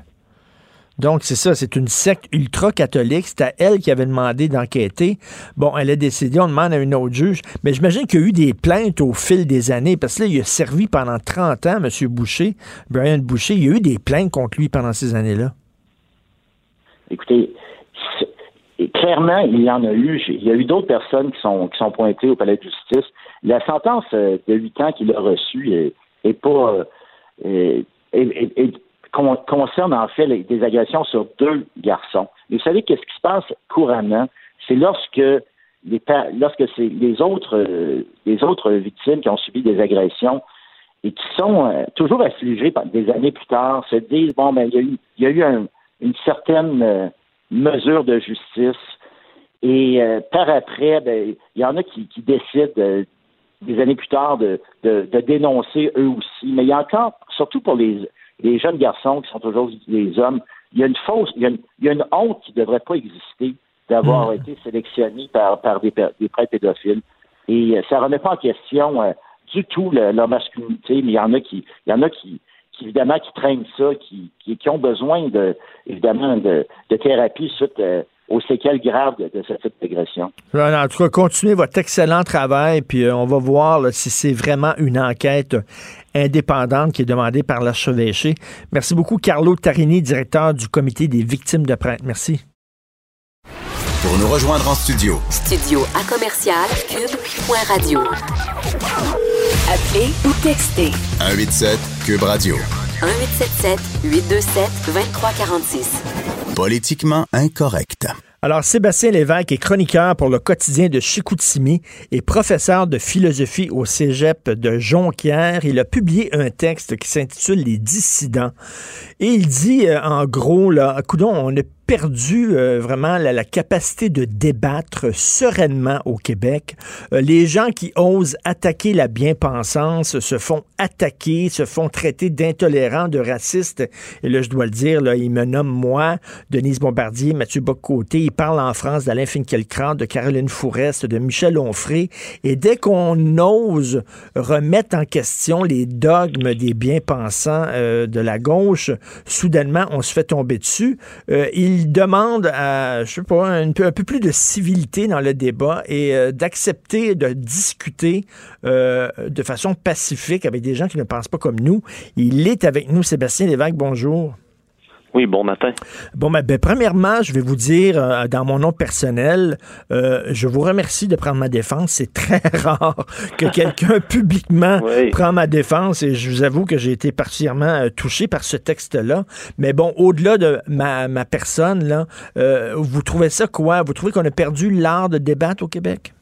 Donc, c'est ça, c'est une secte ultra-catholique. C'est à elle qui avait demandé d'enquêter. Bon, elle est décédée, on demande à une autre juge. Mais j'imagine qu'il y a eu des plaintes au fil des années, parce que là, il a servi pendant 30 ans, M. Boucher, Brian Boucher. Il y a eu des plaintes contre lui pendant ces années-là. Écoutez, clairement, il y en a eu. Il y a eu d'autres personnes qui sont, qui sont pointées au palais de justice. La sentence euh, de 8 ans qu'il a reçue est, pas... Euh, concerne en fait des agressions sur deux garçons. vous savez qu'est-ce qui se passe couramment? C'est lorsque les, lorsque c'est les autres euh, les autres victimes qui ont subi des agressions et qui sont euh, toujours affligées des années plus tard se disent bon ben il y a eu, une certaine euh, mesure de justice et par après ben il y en a qui, décident des années plus tard de, dénoncer eux aussi mais il y a encore surtout pour les les jeunes garçons qui sont toujours des hommes, il y a une fausse, il y a une, honte qui ne devrait pas exister d'avoir hmm. été sélectionné par, par des, des prêtres pédophiles. Et euh, ça ne remet pas en question euh, du tout leur masculinité, mais il y en a qui, il y en a qui, évidemment qui traînent ça, qui, qui, ont besoin de évidemment de, de thérapie suite euh, aux séquelles graves de, cette type d'agression. En tout cas, continuez votre excellent travail, puis euh, on va voir si c'est vraiment une enquête indépendante qui est demandée par l'archevêché. Merci beaucoup, Carlo Tarini, directeur du comité des victimes de prêtre. Merci. Pour nous rejoindre en studio. Studio à commercial cube.radio. Appelez ou textez. 187 cube radio. 1877 827 2346. Politiquement incorrect. Alors, Sébastien Lévesque est chroniqueur pour le quotidien de Chicoutimi et professeur de philosophie au cégep de Jonquière. Il a publié un texte qui s'intitule Les dissidents. Et il dit, euh, en gros, là, coudon, on perdu euh, vraiment la, la, capacité de débattre sereinement au Québec. Euh, les gens qui osent attaquer la bien-pensance se font attaquer, se font traiter d'intolérants, de racistes. Et là, je dois le dire, là, ils me nomment moi, Denise Bombardier, Mathieu Bocoté. Ils parlent en France d'Alain Finkielkraut, de Caroline Fourest, de Michel Onfray. Et dès qu'on ose remettre en question les dogmes des bien-pensants euh, de la gauche, soudainement, on se fait tomber dessus. Euh, il demande à, je sais pas, un peu, un peu plus de civilité dans le débat et euh, d'accepter de discuter euh, de façon pacifique avec des gens qui ne pensent pas comme nous. Il est avec nous, Sébastien Lévesque, bonjour. Oui, bon matin. Bon, ben, ben, premièrement, je vais vous dire, euh, dans mon nom personnel, euh, je vous remercie de prendre ma défense. C'est très rare que quelqu'un publiquement Oui. prend ma défense et je vous avoue que j'ai été particulièrement euh, touché par ce texte-là. Mais bon, au-delà de ma, ma personne, là, vous trouvez ça quoi? Vous trouvez qu'on a perdu l'art de débattre au Québec?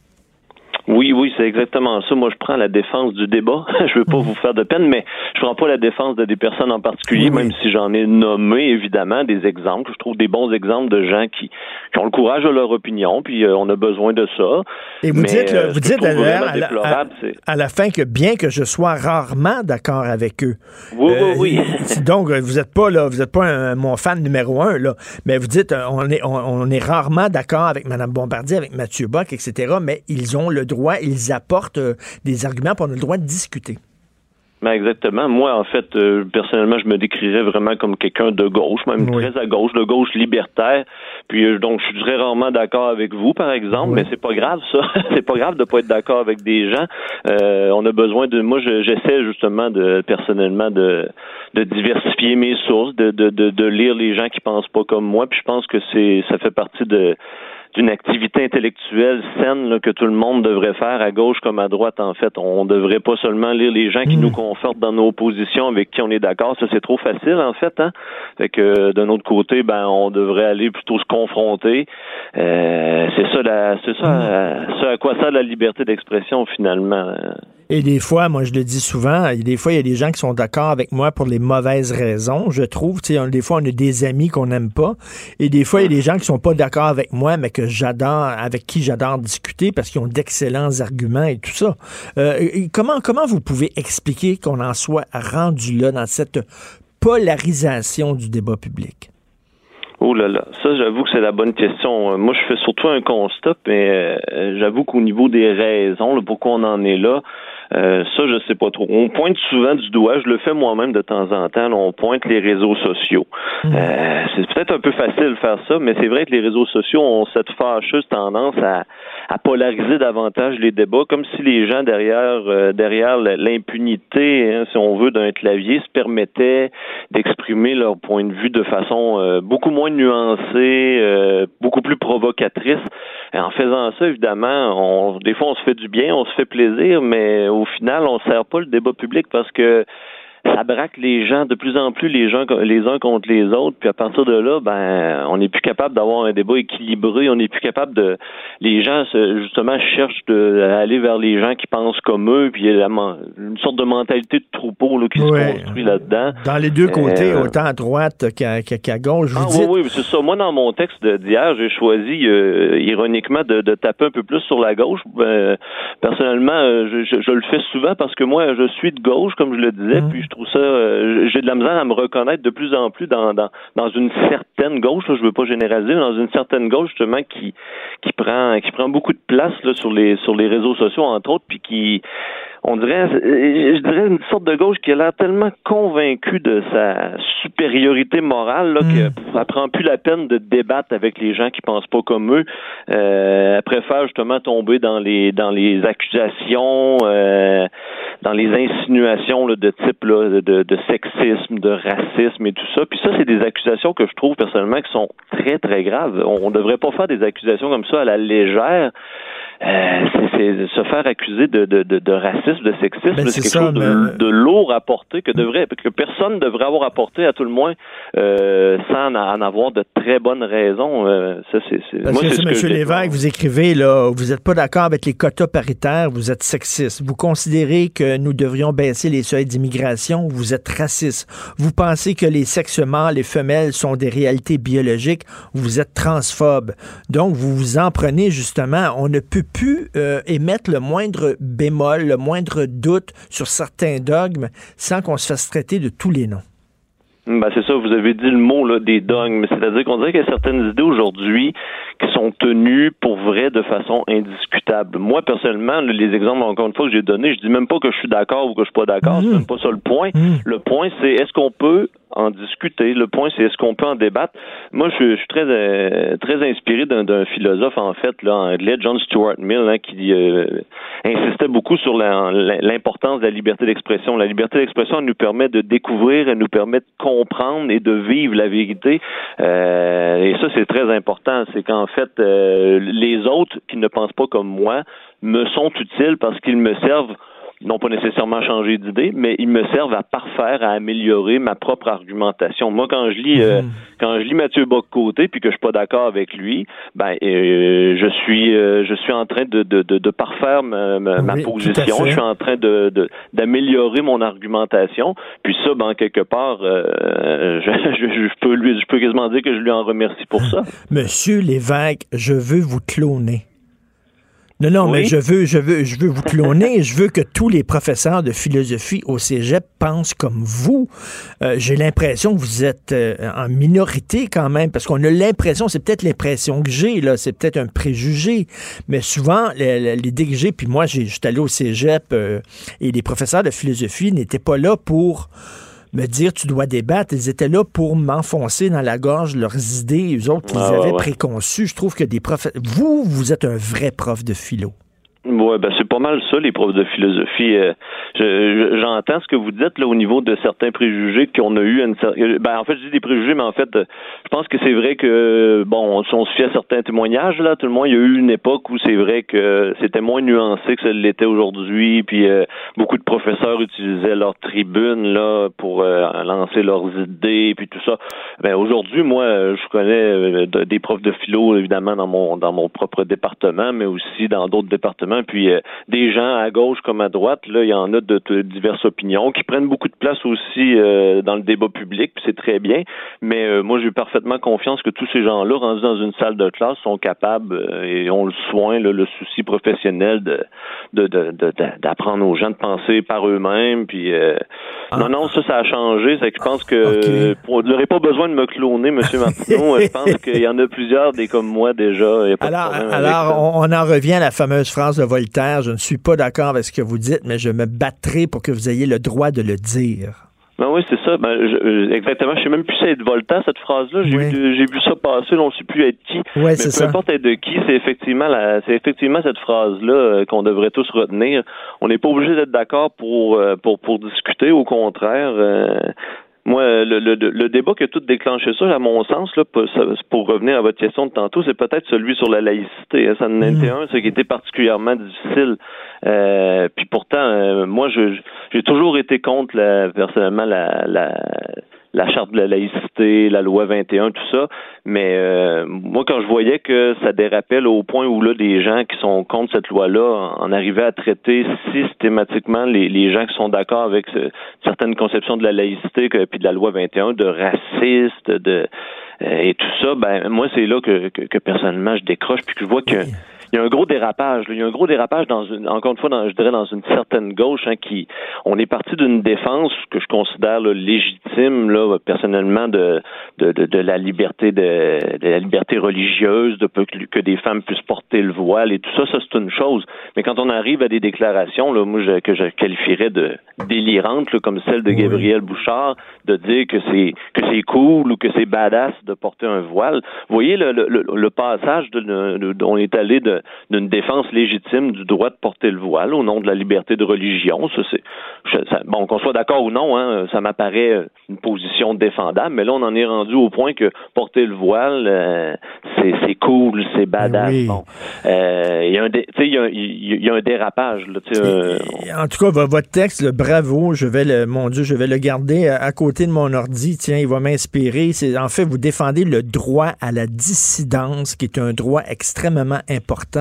Oui, oui, c'est exactement ça. Moi, je prends la défense du débat. je veux pas vous faire de peine, mais je prends pas la défense de des personnes en particulier, Oui. même si j'en ai nommé évidemment des exemples. Je trouve des bons exemples de gens qui, qui ont le courage de leur opinion, puis euh, on a besoin de ça. Et vous Mais, dites, euh, vous dites à, la- à à- à fin que bien que je sois rarement d'accord avec eux. Oui, euh, oui, oui. c'est- Donc, euh, vous n'êtes pas là, vous êtes pas un- mon fan numéro un, là. Mais vous dites, euh, on est, on, on est rarement d'accord avec Mme Bombardier, avec Mathieu Bock, etc. Mais ils ont le droit, ils apportent euh, des arguments, puis on a le droit de discuter. Ben exactement. Moi, en fait, euh, personnellement, je me décrirais vraiment comme quelqu'un de gauche, même Oui. très à gauche, de gauche libertaire. Puis euh, donc, je suis très rarement d'accord avec vous, par exemple, Oui. mais c'est pas grave, ça. c'est pas grave de pas être d'accord avec des gens. Euh, on a besoin de. Moi, je- j'essaie justement de personnellement de de diversifier mes sources, de, de, de, de lire les gens qui pensent pas comme moi. Puis je pense que c'est ça fait partie de d'une activité intellectuelle saine là, que tout le monde devrait faire à gauche comme à droite en fait. On devrait pas seulement lire les gens qui Mm. nous confortent dans nos positions avec qui on est d'accord, ça c'est trop facile en fait hein. Fait que euh, d'un autre côté, ben on devrait aller plutôt se confronter. Euh, c'est ça la c'est ça euh, ce à quoi ça la liberté d'expression finalement. Et des fois, moi, je le dis souvent, des fois, il y a des gens qui sont d'accord avec moi pour les mauvaises raisons, je trouve. Des fois, on a des amis qu'on n'aime pas. Et des fois, il y a des gens qui sont pas d'accord avec moi, mais que j'adore, avec qui j'adore discuter parce qu'ils ont d'excellents arguments et tout ça. Euh, comment, comment vous pouvez expliquer qu'on en soit rendu là dans cette polarisation du débat public? Oh là là, ça j'avoue que c'est la bonne question. Euh, Moi je fais surtout un constat, mais euh, j'avoue qu'au niveau des raisons, pourquoi on en est là, euh, ça je sais pas trop. On pointe souvent du doigt, je le fais moi-même de temps en temps, là, on pointe les réseaux sociaux. Euh, c'est peut-être un peu facile de faire ça, mais c'est vrai que les réseaux sociaux ont cette fâcheuse tendance à, à polariser davantage les débats, comme si les gens derrière euh, derrière l'impunité, hein, si on veut, d'un clavier se permettaient d'exprimer leur point de vue de façon euh, beaucoup moins nuancée, euh, beaucoup plus provocatrice. En faisant ça, évidemment, on, des fois on se fait du bien, on se fait plaisir, mais au final, on sert pas le débat public parce que ça braque les gens de plus en plus les gens les uns contre les autres puis à partir de là ben on n'est plus capable d'avoir un débat équilibré on n'est plus capable de les gens justement cherchent de à aller vers les gens qui pensent comme eux puis il y a une sorte de mentalité de troupeau là, qui Ouais. se construit là-dedans Dans les deux côtés, Euh, autant à droite qu'à gauche, vous ah, dites... oui, oui, c'est ça. Moi, dans mon texte d'hier, j'ai choisi, euh, ironiquement, de, de taper un peu plus sur la gauche. Ben, personnellement, euh, je, je- je le fais souvent parce que moi, je suis de gauche, comme je le disais, Mhm. puis je trouve ça, euh, j'ai de la misère à me reconnaître de plus en plus dans, dans, dans une certaine gauche. là, je veux pas généraliser, mais dans une certaine gauche justement qui qui prend qui prend beaucoup de place là, sur les sur les réseaux sociaux entre autres, puis qui on dirait, euh, je dirais une sorte de gauche qui a l'air tellement convaincue de sa supériorité morale là, que pff, elle prend plus la peine de débattre avec les gens qui pensent pas comme eux. Euh, elle préfère justement tomber dans les dans les accusations, euh, dans les insinuations là, de type là, de, de, sexisme, de racisme et tout ça. Puis ça, c'est des accusations que je trouve personnellement qui sont très très graves. On, on devrait pas faire des accusations comme ça à la légère. euh, c'est se faire accuser de, de, de, de racisme, de sexisme, Ben, c'est c'est quelque ça, chose de, lourd à porter que devrait que personne devrait avoir apporté à tout le moins euh, sans en, avoir de très bonnes raisons. Euh, ça c'est c'est- Parce moi que c'est ce M. Lévesque, vous écrivez, là, vous n'êtes pas d'accord avec les quotas paritaires, vous êtes sexiste. Vous considérez que nous devrions baisser les seuils d'immigration, vous êtes raciste. Vous pensez que les sexes mâles et femelles sont des réalités biologiques, vous êtes transphobe. Donc, vous vous en prenez justement. On ne peut plus euh, émettre le moindre bémol, le moindre doute sur certains dogmes sans qu'on se fasse traiter de tous les noms. Ben, c'est ça, vous avez dit le mot là, des dogmes. C'est-à-dire qu'on dirait qu'il y a certaines idées aujourd'hui qui sont tenues pour vrai de façon indiscutable. Moi, personnellement, les exemples, encore une fois, que j'ai donnés, je dis même pas que je suis d'accord ou que je suis pas d'accord. C'est même pas ça le point. Le point, c'est est-ce qu'on peut en discuter. Le point, c'est est-ce qu'on peut en débattre? Moi, je, suis très euh, très inspiré d'un, philosophe en fait là anglais, John Stuart Mill, hein, qui euh, insistait beaucoup sur l'importance de la liberté d'expression. La liberté d'expression elle nous permet de découvrir, elle nous permet de comprendre et de vivre la vérité. Euh, et ça, c'est très important. C'est qu'en fait, les autres qui ne pensent pas comme moi me sont utiles parce qu'ils me servent non pas nécessairement à changer d'idée, mais ils me servent à parfaire, à améliorer ma propre argumentation. Moi, quand je lis euh, quand je lis Mathieu Bock-Côté puis que je suis pas d'accord avec lui, ben euh, je suis euh, je suis en train de, de, de, de parfaire ma, Oui, position, je suis en train de d'améliorer mon argumentation, puis ça, ben quelque part, je, je, je peux lui je peux quasiment dire que je lui en remercie pour ça. Monsieur Lévesque, je veux vous cloner. Non, non, Oui. mais je veux, je veux, je veux vous cloner. je veux que tous les professeurs de philosophie au cégep pensent comme vous. Euh, J'ai l'impression que vous êtes euh, en minorité quand même, parce qu'on a l'impression, c'est peut-être l'impression que j'ai, là, c'est peut-être un préjugé, mais souvent, l'idée que j'ai, puis moi, j'ai- j'étais allé au cégep euh, et les professeurs de philosophie n'étaient pas là pour me dire tu dois débattre. Ils étaient là pour m'enfoncer dans la gorge leurs idées, eux autres qu'ils Ah, avaient ouais. préconçues. Je trouve que des profs. Vous, vous êtes un vrai prof de philo. Ouais, ben c'est pas mal ça, les profs de philosophie. Euh, je- je- J'entends ce que vous dites là au niveau de certains préjugés qu'on a eu. Une, euh, ben en fait, je dis des préjugés, mais en fait, euh, je pense que c'est vrai que bon, si on se fie à certains témoignages là, tout le monde, il y a eu une époque où c'est vrai que c'était moins nuancé que ça l'était aujourd'hui. Puis euh, beaucoup de professeurs utilisaient leur tribune là pour euh, lancer leurs idées, puis tout ça. Ben aujourd'hui, moi, je connais de- des profs de philo évidemment dans mon dans mon propre département, mais aussi dans d'autres départements. Puis euh, des gens à gauche comme à droite, là, il y en a de, de diverses opinions qui prennent beaucoup de place aussi euh, dans le débat public. Puis c'est très bien. Mais euh, moi, j'ai parfaitement confiance que tous ces gens-là, rendus dans une salle de classe, sont capables et ont le soin, là, le souci professionnel de d'apprendre aux gens de penser par eux-mêmes. Puis euh, non, non, ça, ça a changé. C'est que je pense que pour- vous n'aurez pas besoin de me cloner, Monsieur Martineau. je pense qu'il y en a plusieurs des comme moi déjà. Il y a pas de Alors, avec alors ça. on en revient à la fameuse phrase de Voltaire. Je ne suis pas d'accord avec ce que vous dites, mais je me battrai pour que vous ayez le droit de le dire. Ben oui, c'est ça. Ben, je- euh, exactement. Je sais même plus si c'est de Voltaire, cette phrase-là. J'ai vu, ça passer, on ne sait plus être qui. Ouais, Mais peu ça. importe être de qui, c'est effectivement la, c'est effectivement cette phrase-là euh, qu'on devrait tous retenir. On n'est pas obligé d'être d'accord pour, euh, pour, pour discuter. Au contraire, euh, moi, le, le, le débat qui a tout déclenché ça, à mon sens, là, pour, pour revenir à votre question de tantôt, c'est peut-être celui sur la laïcité. hein. Ça en était un, ce qui était particulièrement difficile. Euh, puis pourtant, euh, moi, je, j'ai toujours été contre, la, personnellement, la, la, la charte de la laïcité, la loi 21, tout ça. Mais euh, moi, quand je voyais que ça dérapait au point où là, des gens qui sont contre cette loi-là en arrivaient à traiter systématiquement les, les gens qui sont d'accord avec ce- certaines conceptions de la laïcité que, puis de la loi 21, de racistes, de euh, et tout ça, ben moi, c'est là que, que, que personnellement je décroche puis que je vois que il y a un gros dérapage. là. Il y a un gros dérapage dans une, encore une fois, dans, je dirais dans une certaine gauche, hein, qui, on est parti d'une défense que je considère là, légitime, là, personnellement, de, de, de, de la liberté de, de la liberté religieuse, de peu que, que des femmes puissent porter le voile et tout ça, ça c'est une chose. Mais quand on arrive à des déclarations, là, moi, je- que je qualifierais de délirantes, là, comme celle de Gabriel Bouchard, de dire que c'est que c'est cool ou que c'est badass de porter un voile. Vous voyez le, le, le- le passage de, de- de- on est allé de d'une défense légitime du droit de porter le voile au nom de la liberté de religion. Ça, c'est, bon, qu'on soit d'accord ou non, hein, ça m'apparaît une position défendable, mais là, on en est rendu au point que porter le voile, euh, c'est, cool, c'est badass. Il y, a un y, a un dérapage. Là, en tout cas, votre texte, le bravo, je vais le, mon Dieu, je vais le garder à, côté de mon ordi. Tiens, il va m'inspirer. C'est, en fait, vous défendez le droit à la dissidence, qui est un droit extrêmement important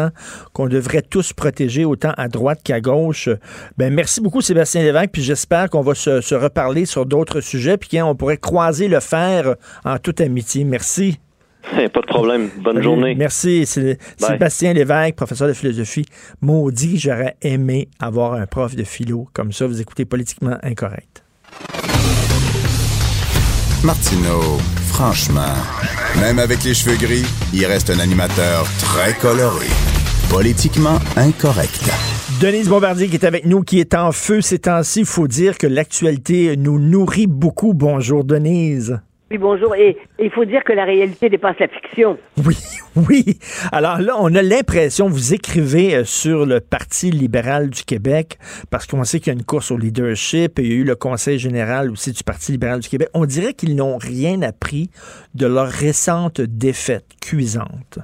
qu'on devrait tous protéger autant à droite qu'à gauche. Ben, merci beaucoup, Sébastien Lévesque, puis j'espère qu'on va se, reparler sur d'autres sujets, puis qu'on pourrait croiser le fer en toute amitié. Merci. Pas de problème. Bonne journée. Merci. C'est Sébastien Lévesque, professeur de philosophie. Maudit, j'aurais aimé avoir un prof de philo comme ça. Vous écoutez politiquement incorrect. Martineau, franchement, même avec les cheveux gris, il reste un animateur très coloré. Politiquement incorrect. Denise Bombardier qui est avec nous, qui est en feu ces temps-ci. Il faut dire que l'actualité nous nourrit beaucoup. Bonjour Denise. Oui, bonjour. Et il faut dire que la réalité dépasse la fiction. Oui, oui. Alors là, on a l'impression, vous écrivez euh, sur le Parti libéral du Québec, parce qu'on sait qu'il y a une course au leadership, et il y a eu le Conseil général aussi du Parti libéral du Québec. On dirait qu'ils n'ont rien appris de leur récente défaite cuisante.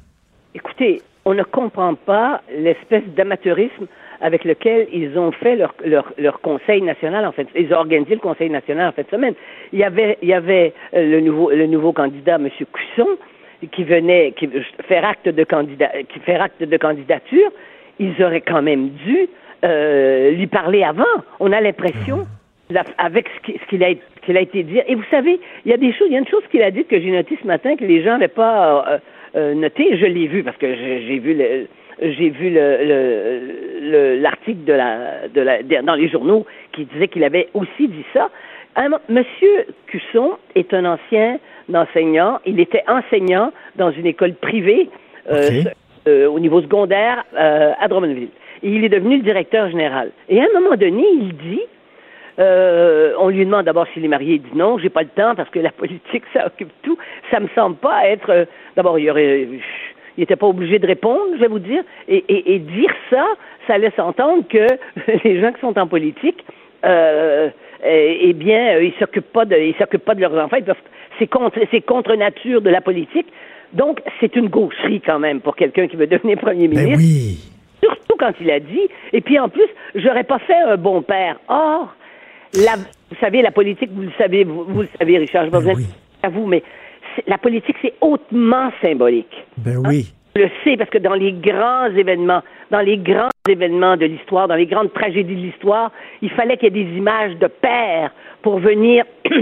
Écoutez, on ne comprend pas l'espèce d'amateurisme avec lequel ils ont fait leur, leur, leur, conseil national, en fait. Ils ont organisé le conseil national en fin de semaine. Il y avait, il y avait euh, le, nouveau, le nouveau candidat, M. Cusson, qui venait qui faire acte de candidat, qui fait acte de candidature. Ils auraient quand même dû euh, lui parler avant. On a l'impression, avec ce qu'il a, qu'il a été dit. Et vous savez, il y a des choses, il y a une chose qu'il a dit que j'ai noté ce matin que les gens n'avaient pas euh, euh noté. Je l'ai vu parce que j'ai vu le j'ai vu l'article le, de la, de la, dans les journaux qui disait qu'il avait aussi dit ça. Monsieur Cusson est un ancien enseignant. Il était enseignant dans une école privée euh, euh, au niveau secondaire euh, à Drummondville. Et il est devenu le directeur général. Et à un moment donné, il dit on lui demande d'abord s'il est marié. Il dit non, j'ai pas le temps parce que la politique, ça occupe tout. Ça me semble pas être. d'abord, il y aurait il n'était pas obligé de répondre, je vais vous dire. Et, dire ça, ça laisse entendre que les gens qui sont en politique, euh, eh, eh bien, euh, ils s'occupent pas de, ils s'occupent pas de leurs enfants. C'est contre, c'est contre nature de la politique. Donc, c'est une gaucherie quand même pour quelqu'un qui veut devenir premier ben ministre. oui. Surtout quand il a dit. Et puis en plus, j'aurais pas fait un bon père. Or, la, vous savez, la politique, vous le savez, vous, le savez, Richard, je vais ben vous à vous, mais la politique, c'est hautement symbolique. Ben oui. Je le sais parce que dans les grands événements, dans les grands événements de l'histoire, dans les grandes tragédies de l'histoire, il fallait qu'il y ait des images de pères pour venir,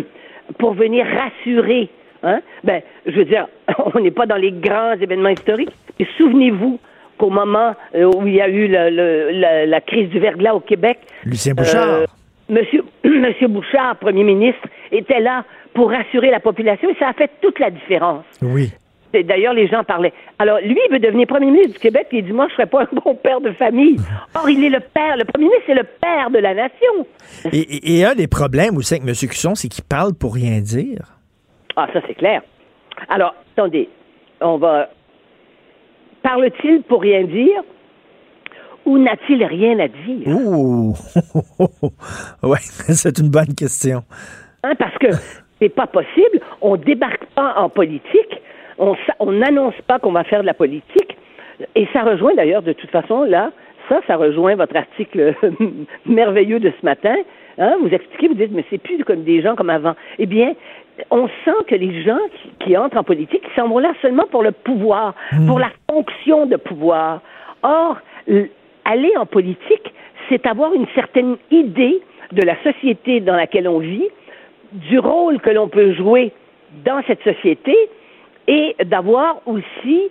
pour venir rassurer. Hein? Ben, je veux dire, on n'est pas dans les grands événements historiques. Mais souvenez-vous qu'au moment euh, où il y a eu la, crise du verglas au Québec, Lucien Bouchard. Euh, Monsieur, Monsieur Bouchard, Premier ministre, était là pour rassurer la population et ça a fait toute la différence. Oui. D'ailleurs, les gens parlaient. Alors, lui, il veut devenir premier ministre du Québec, et il dit, moi, je ne serais pas un bon père de famille. Or, il est le père. Le premier ministre, c'est le père de la nation. Et, un des problèmes aussi avec M. Cusson, c'est qu'il parle pour rien dire. Ah, ça, c'est clair. Alors, attendez, on va... Parle-t-il pour rien dire ou n'a-t-il rien à dire? Ouh! oui, c'est une bonne question. Hein, parce que c'est pas possible. On débarque pas en politique. On n'annonce pas qu'on va faire de la politique. Et ça rejoint d'ailleurs, de toute façon, là, ça, ça rejoint votre article merveilleux de ce matin. Hein? Vous expliquez, vous dites, mais c'est plus comme des gens comme avant. Eh bien, on sent que les gens qui, entrent en politique, ils s'en vont là seulement pour le pouvoir, hmm. pour la fonction de pouvoir. Or, aller en politique, c'est avoir une certaine idée de la société dans laquelle on vit, du rôle que l'on peut jouer dans cette société et d'avoir aussi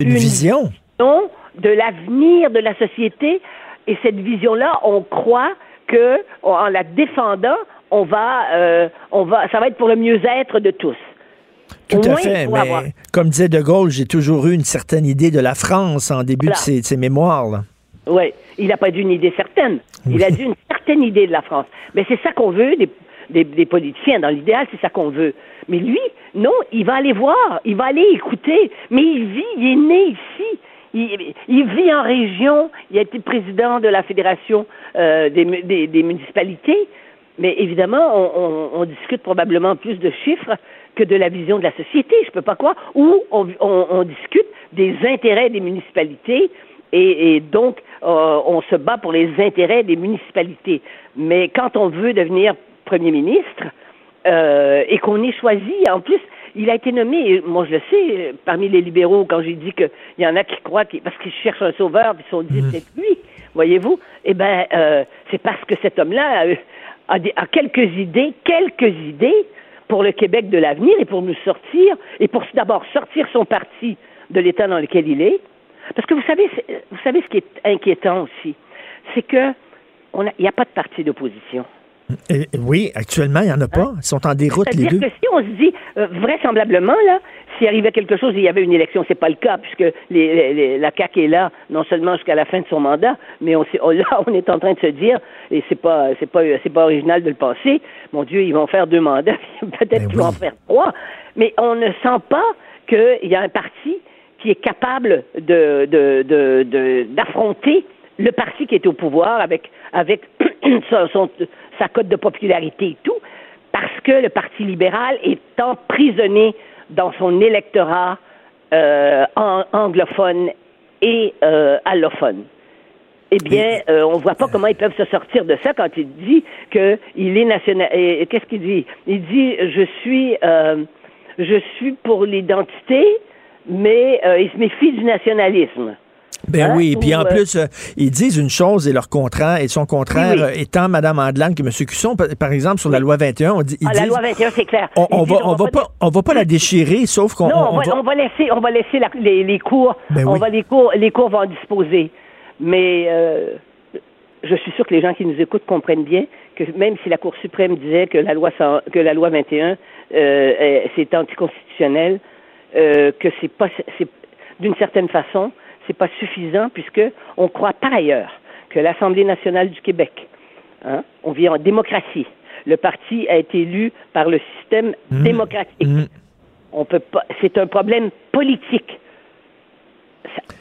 une, vision de l'avenir de la société. Et cette vision-là, on croit que en la défendant, on va, euh, on va, ça va être pour le mieux-être de tous. Tout à fait, mais comme disait De Gaulle, j'ai toujours eu une certaine idée de la France en début de ses, mémoires. Oui, il n'a pas dit une idée certaine. Il a dit une certaine idée de la France. Mais c'est ça qu'on veut des, des, politiciens. Dans l'idéal, c'est ça qu'on veut. Mais lui, non, il va aller voir, il va aller écouter. Mais il vit, il est né ici. il, vit en région, il a été président de la Fédération euh, des, mu- des- des municipalités, mais évidemment, on, discute probablement plus de chiffres que de la vision de la société, je peux pas croire, ou on, discute des intérêts des municipalités et, et donc euh, on se bat pour les intérêts des municipalités. Mais quand on veut devenir premier ministre euh, et qu'on est choisi, en plus, il a été nommé, moi je le sais, euh, parmi les libéraux, quand j'ai dit qu'il y en a qui croient, qu'il- parce qu'ils cherchent un sauveur, puis ils se sont dit, c'est lui, voyez-vous, eh bien, c'est parce que cet homme-là a, a des- a quelques idées, quelques idées pour le Québec de l'avenir et pour nous sortir, et pour d'abord sortir son parti de l'état dans lequel il est. Parce que vous savez, vous savez ce qui est inquiétant aussi, c'est que on a- il n'y a pas de parti d'opposition. Oui, actuellement, il n'y en a pas. Ils sont en déroute, les deux. que si on se dit, euh, vraisemblablement, là, s'il arrivait quelque chose il y avait une élection, c'est pas le cas, puisque les, les- les- la CAQ est là, non seulement jusqu'à la fin de son mandat, mais on, on- là, on est en train de se dire, et c'est pas, c'est pas, c'est pas original de le penser, mon Dieu, ils vont faire deux mandats, peut-être qu'ils vont en faire trois, mais on ne sent pas qu'il y a un parti qui est capable de, de, d'affronter le parti qui est au pouvoir avec, avec son- sa cote de popularité et tout, parce que le Parti libéral est emprisonné dans son électorat euh, an- anglophone et euh, allophone. Eh bien, euh, on voit pas comment ils peuvent se sortir de ça quand il dit qu'il est national. Qu'est-ce qu'il dit? Il dit je suis je suis pour l'identité, mais il se méfie du nationalisme. Ben Hein? oui, puis en euh, plus, euh, ils disent une chose et leur contraire, et son contraire Oui, oui. étant Mme Andelan que M. Cusson, par exemple, sur la loi 21, on dit, ils Ah, la disent, loi 21, c'est clair. on, on va, on va pas, on va pas la déchirer, sauf qu'on Non, on, va, va- on va laisser, on va laisser la- les, les cours. Ben on va les cours, les cours vont en disposer. Mais euh, je suis sûr que les gens qui nous écoutent comprennent bien que même si la Cour suprême disait que la loi 100 que la loi 21 euh, est- c'est anticonstitutionnel, que c'est pas c'est d'une certaine façon c'est pas suffisant puisque on croit par ailleurs que l'Assemblée nationale du Québec, hein, on vit en démocratie. Le parti a été élu par le système Mmh. démocratique. On peut pas. C'est un problème politique.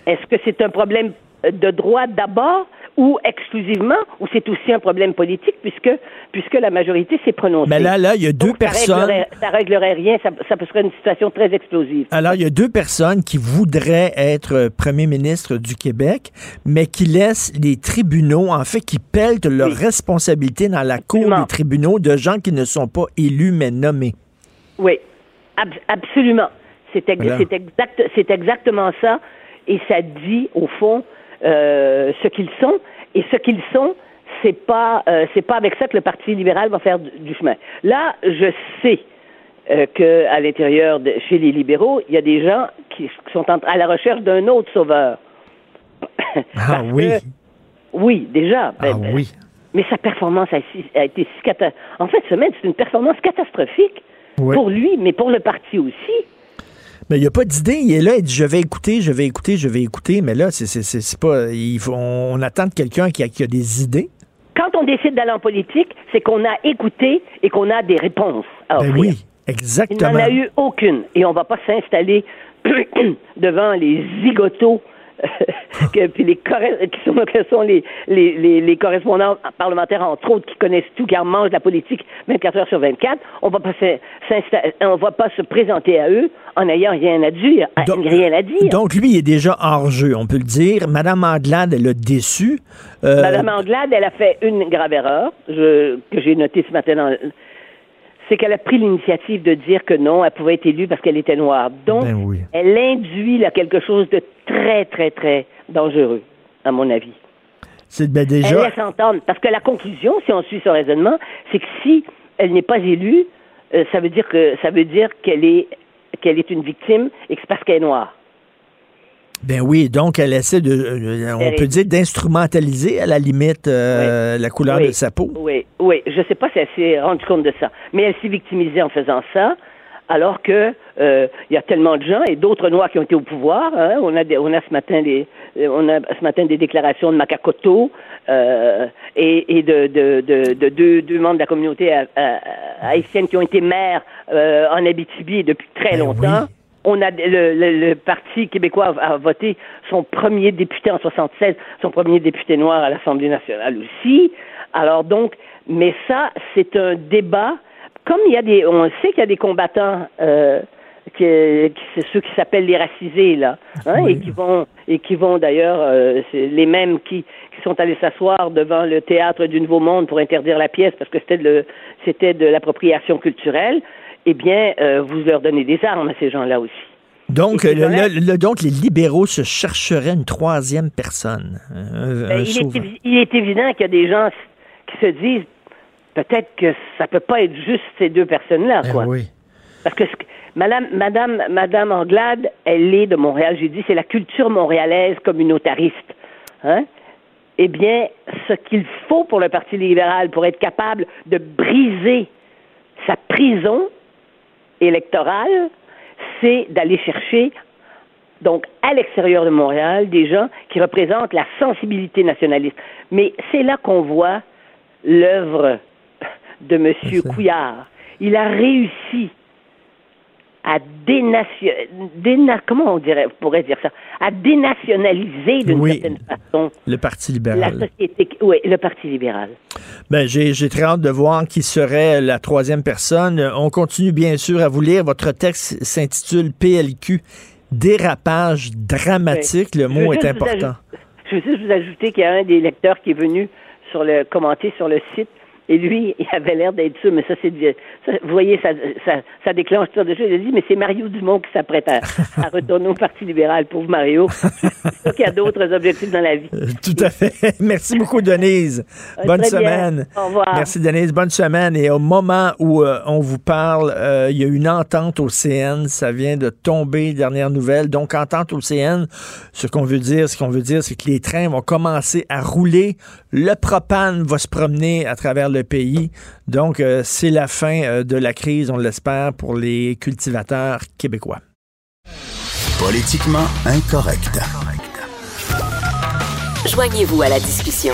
Est-ce que c'est un problème de droit d'abord ou exclusivement, ou c'est aussi un problème politique puisque puisque la majorité s'est prononcée. Mais là, là, il y a deux Donc, ça personnes- réglerait- ça réglerait rien. Ça, ça serait une situation très explosive. Alors, il y a deux personnes qui voudraient être premier ministre du Québec, mais qui laissent les tribunaux, en fait, qui pèlent leurs responsabilités dans la cour des tribunaux de gens qui ne sont pas élus, mais nommés. Oui, ab- absolument. C'est ex- Voilà. c'est exact, c'est exactement ça. Et ça dit, au fond, euh, ce qu'ils sont. Et ce qu'ils sont, c'est pas, euh, c'est pas avec ça que le Parti libéral va faire du, chemin. Là, je sais euh, que à l'intérieur, de, chez les libéraux, il y a des gens qui sont en- à la recherche d'un autre sauveur. Ah oui. Oui, déjà. Ah Ben, oui. Mais sa performance a, été si cata- En fait, semaine, c'est une performance catastrophique Ouais. pour lui, mais pour le parti aussi. Mais il n'y a pas d'idée. Il est là, il dit je vais écouter, je vais écouter, je vais écouter. Mais là, c'est c'est- c'est- c'est pas. il faut- on, on attend de quelqu'un qui a, qui a des idées. Quand on décide d'aller en politique, c'est qu'on a écouté et qu'on a des réponses à Ben oui, Il exactement. n'en a eu aucune. Et on ne va pas s'installer devant les zigotos que, puis les qui sont, que sont les, les, les, les correspondants parlementaires, entre autres, qui connaissent tout, qui en mangent la politique 24 heures sur 24. On va pas s'insta- on va pas se présenter à eux en n'ayant rien à dire. rien à dire. Donc, lui, il est déjà hors jeu, on peut le dire. Madame Andelade, elle a déçu. Euh, Madame Anglade, elle a fait une grave erreur je- que j'ai notée ce matin dans c'est qu'elle a pris l'initiative de dire que non, elle pouvait être élue parce qu'elle était noire. Donc, Ben oui. elle induit là, quelque chose de très, très, très dangereux, à mon avis. C'est ben, Elle déjà. laisse entendre. Parce que la conclusion, si on suit son raisonnement, c'est que si elle n'est pas élue, euh, ça veut dire que ça veut dire qu'elle est qu'elle est une victime et que c'est parce qu'elle est noire. Ben oui, donc elle essaie de, euh, on peut dire d'instrumentaliser à la limite euh, la couleur Oui. de sa peau. Oui, oui. Je ne sais pas si elle s'est rendue compte de ça. Mais elle s'est victimisée en faisant ça, alors que euh, il y a tellement de gens et d'autres Noirs qui ont été au pouvoir. hein. On a des- on a ce matin des on a ce matin des déclarations de Makakoto euh, et, et de, de, de, de deux, deux membres de la communauté ha- ha- haïtienne qui ont été maires euh, en Abitibi depuis très Ben longtemps. On a le, le, le Parti québécois a, a, voté son premier député en 76, son premier député noir à l'Assemblée nationale aussi. Alors donc, mais ça, c'est un débat. Comme il y a des, on sait qu'il y a des combattants. Euh, qui, c'est ceux qui s'appellent les racisés là, hein, Oui. et qui vont et qui vont d'ailleurs, euh, c'est les mêmes qui, qui sont allés s'asseoir devant le théâtre du Nouveau Monde pour interdire la pièce parce que c'était de le- c'était de l'appropriation culturelle. Eh bien, euh, vous leur donnez des armes à ces gens-là aussi. Donc, Et ces le- gens-là- le- le- donc, les libéraux se chercheraient une troisième personne. un- Ben, un il, est, il évident qu'il y a des gens qui se disent peut-être que ça peut pas être juste ces deux personnes-là, Eh quoi. oui. Parce que ce que- Madame, Madame, Madame Anglade, elle est de Montréal. J'ai dit, c'est la culture montréalaise communautariste. Hein? Eh bien, ce qu'il faut pour le Parti libéral, pour être capable de briser sa prison électorale, c'est d'aller chercher, donc à l'extérieur de Montréal, des gens qui représentent la sensibilité nationaliste. Mais c'est là qu'on voit l'œuvre de M. Couillard. Il a réussi à dénation... déna- comment on dirait, on pourrait dire ça, à dénationaliser d'une Oui. certaine façon Le Parti la libéral. société, oui, le Parti libéral. Ben, j'ai, j'ai très hâte de voir qui serait la troisième personne. On continue bien sûr à vous lire. Votre texte s'intitule PLQ, dérapage dramatique. Le Je veux mot est important. ajouter- je veux juste vous ajouter qu'il y a un des lecteurs qui est venu sur le commenter sur le site et lui, il avait l'air d'être sûr, mais ça c'est vous voyez, ça, ça, ça déclenche ça déjà. Il a dit, mais c'est Mario Dumont qui s'apprête à, à retourner au Parti libéral, pauvre Mario. C'est qu'il y a d'autres objectifs dans la vie. Euh, Tout à fait. Merci beaucoup, Denise. Euh, Bonne très bien. semaine. Au revoir. Merci, Denise. Bonne semaine. Et au moment où euh, on vous parle, euh, il y a une entente au CN. Ça vient de tomber, dernière nouvelle. Donc, entente au CN, ce qu'on veut dire, ce qu'on veut dire, c'est que les trains vont commencer à rouler. Le propane va se promener à travers le pays. Donc, euh, c'est la fin euh, de la crise, on l'espère, pour les cultivateurs québécois. Politiquement incorrect. Joignez-vous à la discussion.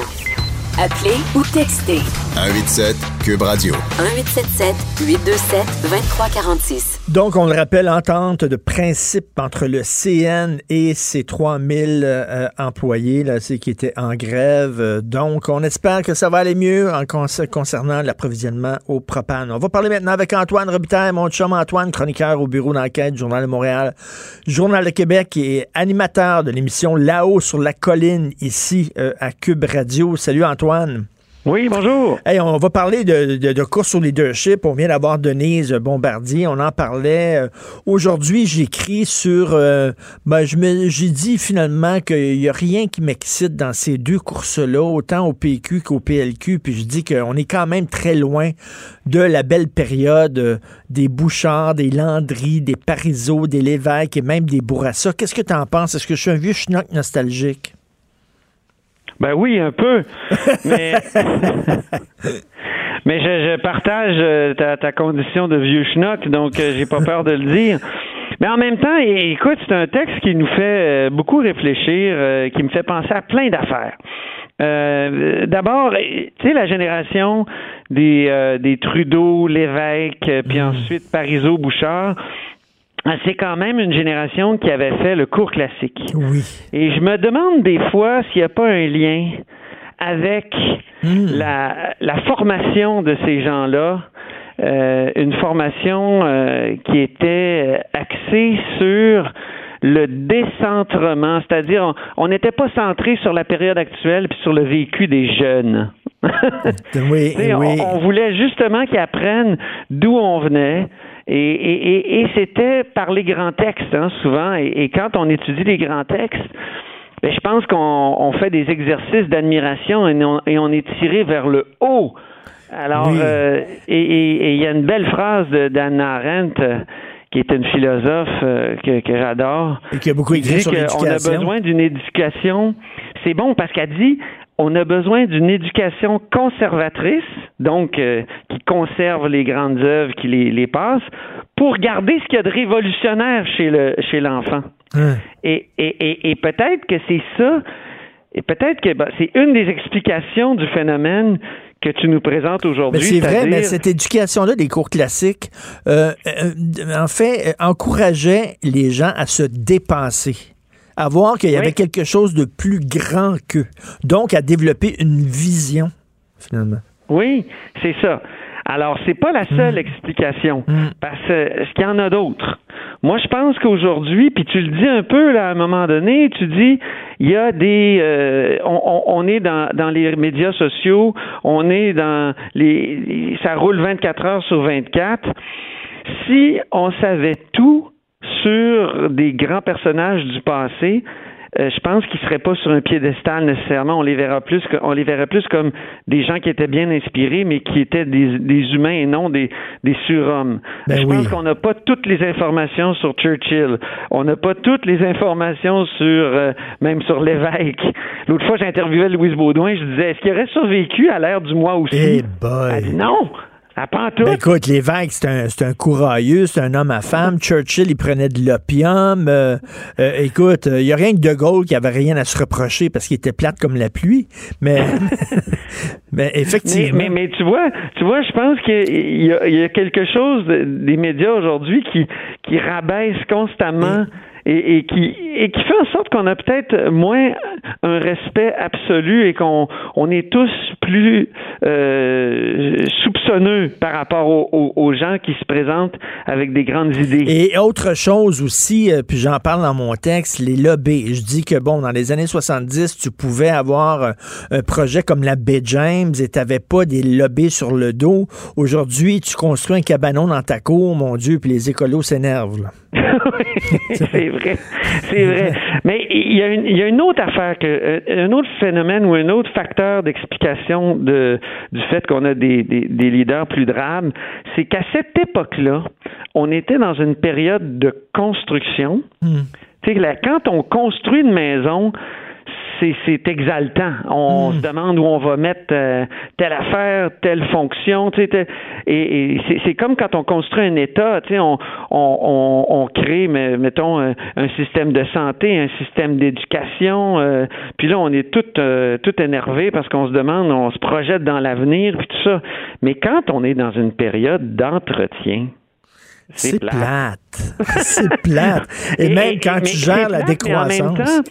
Appelez ou textez 187 Cube Radio. 1877 827 2346. Donc, on le rappelle, entente de principe entre le CN et ses 3000 euh, employés là, qui étaient en grève. Donc, on espère que ça va aller mieux en con- concernant l'approvisionnement au propane. On va parler maintenant avec Antoine Robitaille, mon chum Antoine, chroniqueur au bureau d'enquête, Journal de Montréal, Journal de Québec et animateur de l'émission Là-haut sur la colline ici euh, à Cube Radio. Salut Antoine. Oui, bonjour. Hey, on va parler de, de, de course au leadership. On vient d'avoir Denise Bombardier. On en parlait. Euh, Aujourd'hui, j'écris sur. euh, ben, j'ai dit finalement qu'il n'y a rien qui m'excite dans ces deux courses-là, autant au PQ qu'au PLQ. Puis je dis qu'on est quand même très loin de la belle période euh, des Bouchards, des Landry, des Parizeau, des Lévesque et même des Bourassa. Qu'est-ce que tu en penses? Est-ce que je suis un vieux schnock nostalgique? Ben oui, un peu. Mais, mais je, je partage euh, ta, ta condition de vieux schnock, donc euh, j'ai pas peur de le dire. Mais en même temps, écoute, c'est un texte qui nous fait euh, beaucoup réfléchir, qui me fait penser à plein d'affaires. Euh, D'abord, tu sais, la génération des, euh, des Trudeau, Lévesque, puis ensuite Parizeau, Bouchard, c'est quand même une génération qui avait fait le cours classique. Oui. Et je me demande des fois s'il n'y a pas un lien avec la, la formation de ces gens-là, euh, une formation euh, qui était axée sur le décentrement, c'est-à-dire on- n'était pas centré sur la période actuelle puis sur le vécu des jeunes. On- oui. On, voulait justement qu'ils apprennent d'où on venait. Et, et- et- et c'était par les grands textes, hein, souvent. Et, et quand on étudie les grands textes, ben, je pense qu'on on fait des exercices d'admiration et on, on est tiré vers le haut. Alors, Oui. euh, et il y a une belle phrase d'Anna Arendt, euh, qui est une philosophe euh, que, que j'adore. Et qui a beaucoup écrit dit sur qu'on a besoin d'une éducation. C'est bon parce qu'elle dit on a besoin d'une éducation conservatrice, donc euh, qui conserve les grandes œuvres, qui les, les passe, pour garder ce qu'il y a de révolutionnaire chez le chez l'enfant. Hein. Et, et, et, et peut-être que c'est ça, et peut-être que ben, c'est une des explications du phénomène que tu nous présentes aujourd'hui. Mais c'est vrai, mais cette éducation-là des cours classiques, euh, euh, en fait, encourageait les gens à se dépenser, à voir qu'il y avait quelque chose de plus grand qu'eux, donc à développer une vision, finalement. Oui, c'est ça. Alors, c'est pas la Mm. seule explication, parce que qu'il y en a d'autres. Moi, je pense qu'aujourd'hui, puis tu le dis un peu là, à un moment donné, tu dis, il y a des, euh, on, on- est dans, dans les médias sociaux, on est dans les- ça roule 24 heures sur 24. Si on savait tout sur des grands personnages du passé, euh, je pense qu'ils seraient pas sur un piédestal nécessairement. On les verra plus, que- on les verrait plus comme des gens qui étaient bien inspirés, mais qui étaient des, des humains et non des, des surhommes. Ben je oui. pense qu'on n'a pas toutes les informations sur Churchill. On n'a pas toutes les informations sur euh, même sur l'évêque. L'autre fois, j'interviewais Louise Baudouin. Je disais, est-ce qu'il aurait survécu à l'ère du mois aussi? Eh boy. Elle dit non. À. Ben écoute, l'évêque, c'est un, c'est un courailleux, c'est un homme à femme. Churchill, il prenait de l'opium. Euh, euh, écoute, il n'y a rien que De Gaulle qui avait rien à se reprocher parce qu'il était plate comme la pluie. Mais, mais effectivement. Mais, mais, mais tu vois, tu vois, je pense qu'il y, y a quelque chose de- des médias aujourd'hui qui, qui rabaisse constamment. Et, et qui et qui fait en sorte qu'on a peut-être moins un respect absolu et qu'on on est tous plus euh, soupçonneux par rapport aux, aux- aux gens qui se présentent avec des grandes idées. Et autre chose aussi, euh, puis j'en parle dans mon texte, les lobbies. Je dis que, bon, dans les années 70, tu pouvais avoir euh, un projet comme la baie James et tu n'avais pas des lobbies sur le dos. Aujourd'hui, tu construis un cabanon dans ta cour, mon Dieu, puis les écolos s'énervent. c'est vrai, c'est vrai. Mais il y, a une, il y a une autre affaire, que, euh, un autre phénomène ou un autre facteur d'explication de, du fait qu'on a des, des, des leaders plus drames, c'est qu'à cette époque-là, on était dans une période de construction. Sais, là, quand on construit une maison, c'est, exaltant. On se demande où on va mettre euh, telle affaire, telle fonction. Tu sais, et, et c'est, comme quand on construit un État. Tu sais, on, on, on, on crée, mettons, un, un système de santé, un système d'éducation. euh, puis là, on est tout, euh, tout énervé parce qu'on se demande, on se projette dans l'avenir, puis tout ça. Mais quand on est dans une période d'entretien, C'est plate. c'est plate. Et, même quand tu gères la plate, mais en même décroissance.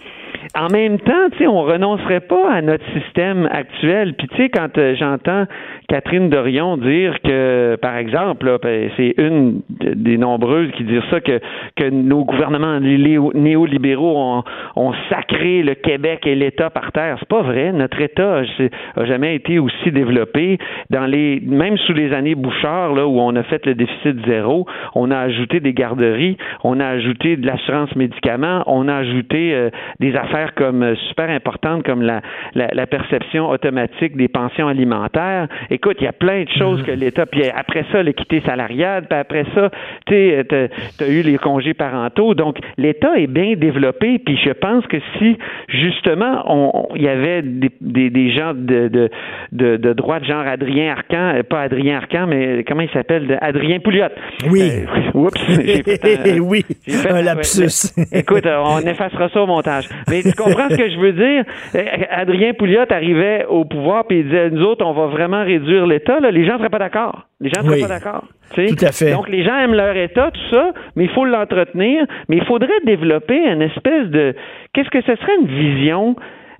En même temps, tu sais, on renoncerait pas à notre système actuel. Puis tu sais, quand euh, j'entends Catherine Dorion dire que, par exemple, ben, c'est une de- des nombreuses qui disent ça que que nos gouvernements néolibéraux ont, sacré le Québec et l'État par terre, c'est pas vrai. Notre État a, a jamais été aussi développé. Dans les même sous les années Bouchard, là où on a fait le déficit zéro, on a ajouté des garderies, on a ajouté de l'assurance médicaments, on a ajouté euh, des affaires comme euh, super importantes comme la, la, la perception automatique des pensions alimentaires. Écoute, il y a plein de choses que l'État. Puis après ça, l'équité salariale. Puis après ça, tu sais, t'as as eu les congés parentaux. Donc l'État est bien développé. Puis je pense que si justement il y avait des, des, des gens de, de, de, de droite, genre Adrien Arcan, euh, pas Adrien Arcan, mais comment il s'appelle, Adrien Pouliot. Oui. Euh, oups, fait un- oui, fait- un lapsus. ouais, écoute, euh, on effacera ça au montage. Mais tu comprends ce que je veux dire? Euh, Adrien Pouliot arrivait au pouvoir puis il disait nous autres, on va vraiment réduire l'État. Les gens ne seraient pas d'accord. Les gens ne seraient Oui. pas d'accord. Tout à fait. Donc les gens aiment leur État, tout ça, mais il faut l'entretenir. Mais il faudrait développer une espèce de. Qu'est-ce que ce serait une vision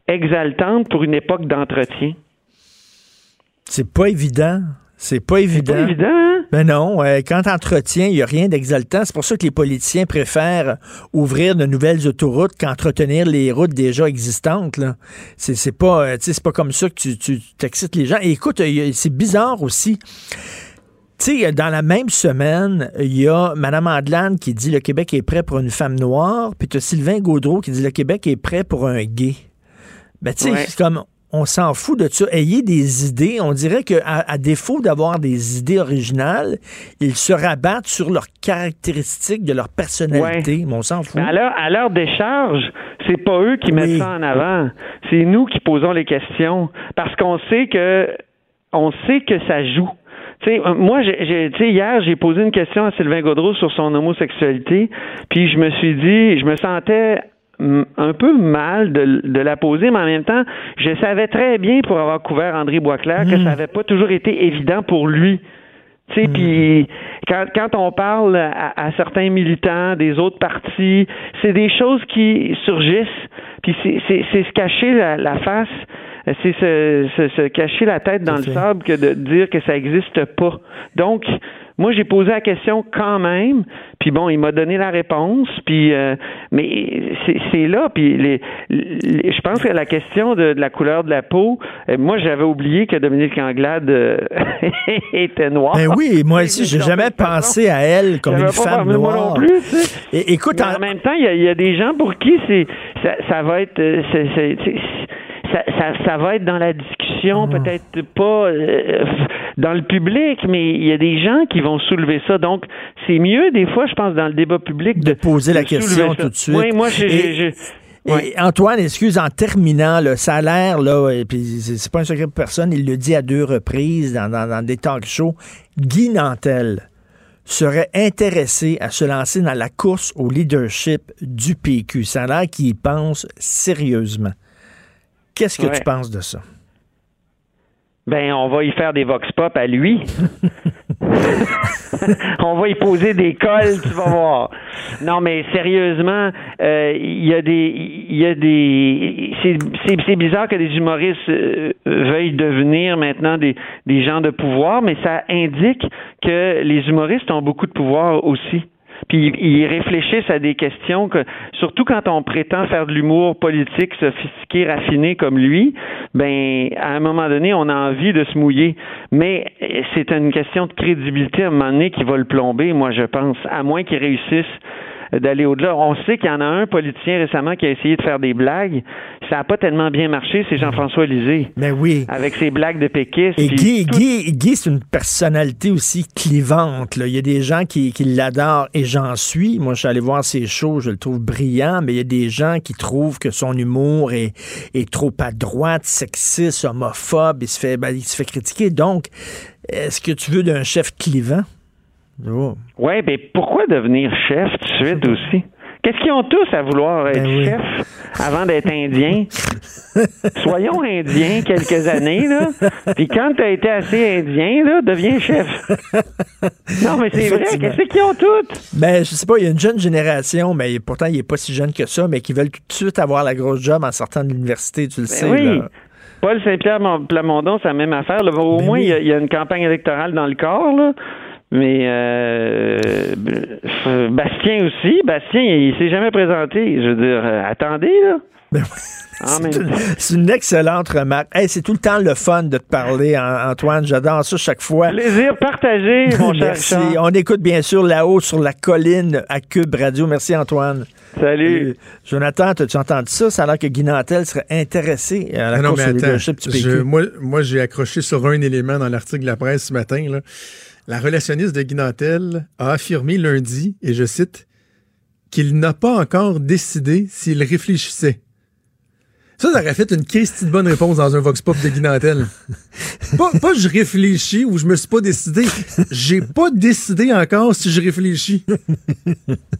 exaltante pour une époque d'entretien? C'est pas évident. C'est pas évident. pas évident, hein? Ben non, euh, quand t'entretiens, il n'y a rien d'exaltant. C'est pour ça que les politiciens préfèrent ouvrir de nouvelles autoroutes qu'entretenir les routes déjà existantes. Là. C'est, c'est pas, euh, c'est pas comme ça que tu, tu t'excites les gens. Et écoute, euh, c'est bizarre aussi. Tu sais, dans la même semaine, il y a Mme Andelane qui dit le Québec est prêt pour une femme noire, puis tu as Sylvain Gaudreau qui dit le Québec est prêt pour un gay. Ben, tu sais, Ouais. c'est comme, on s'en fout de ça. Ayez des idées. On dirait qu'à à défaut d'avoir des idées originales, ils se rabattent sur leurs caractéristiques de leur personnalité. Mais on s'en fout. Mais à leur, à leur décharge, c'est pas eux qui mettent ça en avant. C'est nous qui posons les questions. Parce qu'on sait que on sait que ça joue. Tu sais, euh, moi, j'ai, hier, j'ai posé une question à Sylvain Gaudreau sur son homosexualité, puis je me suis dit, je me sentais un peu mal de, de la poser, mais en même temps, je savais très bien, pour avoir couvert André Boisclair, que ça n'avait pas toujours été évident pour lui. Tu sais, puis quand, quand on parle à, à certains militants des autres partis, c'est des choses qui surgissent, puis c'est se cacher la, la face, c'est se, se, se cacher la tête dans le sable que de dire que ça n'existe pas. Donc, moi, j'ai posé la question quand même, puis bon, il m'a donné la réponse, puis euh, mais c'est là, puis les, les- je pense que la question de, de la couleur de la peau, euh, moi, j'avais oublié que Dominique Anglade euh, était noire. Ben oui, moi aussi, j'ai jamais pensé à elle comme une pas femme moi noire. non plus, tu sais. Et, écoute, en, même temps, il y, a- il y a des gens pour qui c'est ça, ça va être euh, ça, ça, ça va être dans la discussion, Hmm. peut-être pas euh, dans le public, mais il y a des gens qui vont soulever ça. Donc, c'est mieux des fois, je pense, dans le débat public de, poser la de question ça. tout de suite. Oui, moi, j'ai- Et- Antoine, excuse, en terminant, a l'air, là, et puis c'est c'est pas un secret pour personne, il le dit à deux reprises dans, dans- dans des talk shows, Guy Nantel serait intéressé à se lancer dans la course au leadership du PQ. Ça a l'air qu'il y pense sérieusement. Qu'est-ce que Ouais. tu penses de ça? Ben, on va y faire des vox pop à lui. on va y poser des cols, tu vas voir. Non, mais sérieusement, euh, il y a des, il y a des, c'est, bizarre que des humoristes euh, veuillent devenir maintenant des, des gens de pouvoir, mais ça indique que les humoristes ont beaucoup de pouvoir aussi. Puis ils réfléchissent à des questions que, surtout quand on prétend faire de l'humour politique sophistiqué, raffiné comme lui, ben à un moment donné, on a envie de se mouiller. Mais euh, c'est une question de crédibilité à un moment donné qui va le plomber, moi je pense, à moins qu'il réussisse d'aller au-delà. On sait qu'il y en a un politicien récemment qui a essayé de faire des blagues. Ça n'a pas tellement bien marché, c'est Jean-François Lisée. Mais oui. Avec ses blagues de péquistes. Et Guy, tout- Guy, Guy, c'est une personnalité aussi clivante. là. Il y a des gens qui, qui l'adorent et j'en suis. Moi, je suis allé voir ses shows, je le trouve brillant, mais il y a des gens qui trouvent que son humour est, est trop à droite, sexiste, homophobe, il se fait, ben, il se fait critiquer. Donc, est-ce que tu veux d'un chef clivant? Oh. Ouais, ben pourquoi devenir chef tout de suite aussi? Qu'est-ce qu'ils ont tous à vouloir être Ben oui. chef avant d'être indien? Soyons indiens quelques années, là. Puis quand t'as été assez indien, là, deviens chef. Non, mais c'est vrai, qu'est-ce qu'ils ont tous? Ben, je sais pas, il y a une jeune génération, mais pourtant, il est pas si jeune que ça, mais qui veulent tout de suite avoir la grosse job en sortant de l'université, tu le sais. Ben oui. là. Paul Saint-Pierre Mon- Plamondon, c'est la même affaire. là. Au Ben moins, oui. il y a- il y, a une campagne électorale dans le corps, là. Mais euh, euh, Bastien aussi. Bastien, il s'est jamais présenté. Je veux dire, euh, attendez, là. Ben C'est une- excellente remarque. Hey, c'est tout le temps le fun de te parler, An- Antoine. J'adore ça chaque fois. Plaisir partagé, mon cher Merci. On écoute bien sûr là-haut sur la colline à Cube Radio. Merci, Antoine. Salut. Jonathan, as-tu entendu ça? Ça a l'air que Guy Nantel serait intéressé à la Ah non, course mais attends, du PQ. je- moi, moi, j'ai accroché sur un élément dans l'article de la presse ce matin. là. La relationniste de Guy Nantel a affirmé lundi, et je cite, qu'il n'a pas encore décidé s'il réfléchissait. Ça, ça aurait fait une Christie de bonne réponse dans un Vox Pop de Guy Nantel. pas, pas je réfléchis ou je me suis pas décidé. J'ai pas décidé encore si je réfléchis.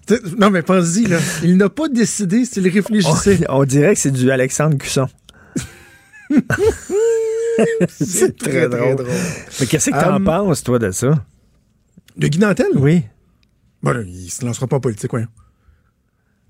T'sais, non, mais pense-y, là. Il n'a pas décidé s'il réfléchissait. On, on dirait que c'est du Alexandre Cusson. c'est très, drôle. Mais qu'est-ce que t'en Hum, penses, toi, de ça? De Guy Nantel? Oui. Bon, il se lancera pas en politique, voyons.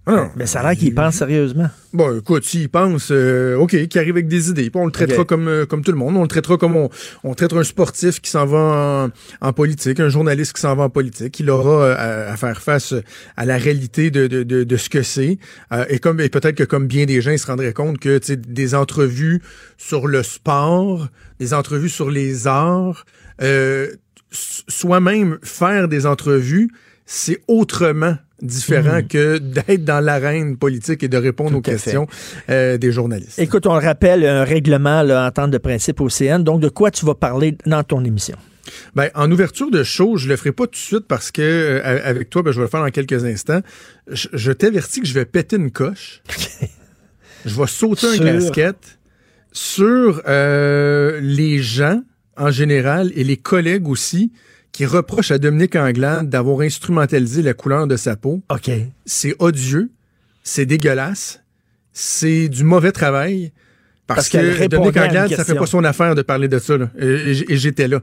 Ah. Mais ça a l'air qu'il pense sérieusement. Bon, écoute, s'il pense, euh, OK, qu'il arrive avec des idées, puis on le traitera comme, euh, comme tout le monde. On le traitera comme on, on traite un sportif qui s'en va en, en politique, un journaliste qui s'en va en politique. Il aura euh, à, à faire face à la réalité de, de, de, de ce que c'est. Euh, et comme et peut-être que comme bien des gens, ils se rendraient compte que des entrevues sur le sport, des entrevues sur les arts, euh, soi-même faire des entrevues, c'est autrement différent Mhm. que d'être dans l'arène politique et de répondre aux Tout questions euh, des journalistes. Écoute, on le rappelle, un règlement, là, entente de principe au CN. Donc, de quoi tu vas parler dans ton émission? Ben, en ouverture de show, je le ferai pas tout de suite parce que euh, avec toi, ben, je vais le faire dans quelques instants. Je, je t'avertis que je vais péter une coche. je vais sauter un Sur- casquette sur euh, les gens en général et les collègues aussi qui reprochent à Dominique Anglade d'avoir instrumentalisé la couleur de sa peau. OK. C'est odieux, c'est dégueulasse c'est du mauvais travail. Parce, que Dominique Anglade, ça fait pas son affaire de parler de ça. là. Et, j'étais là.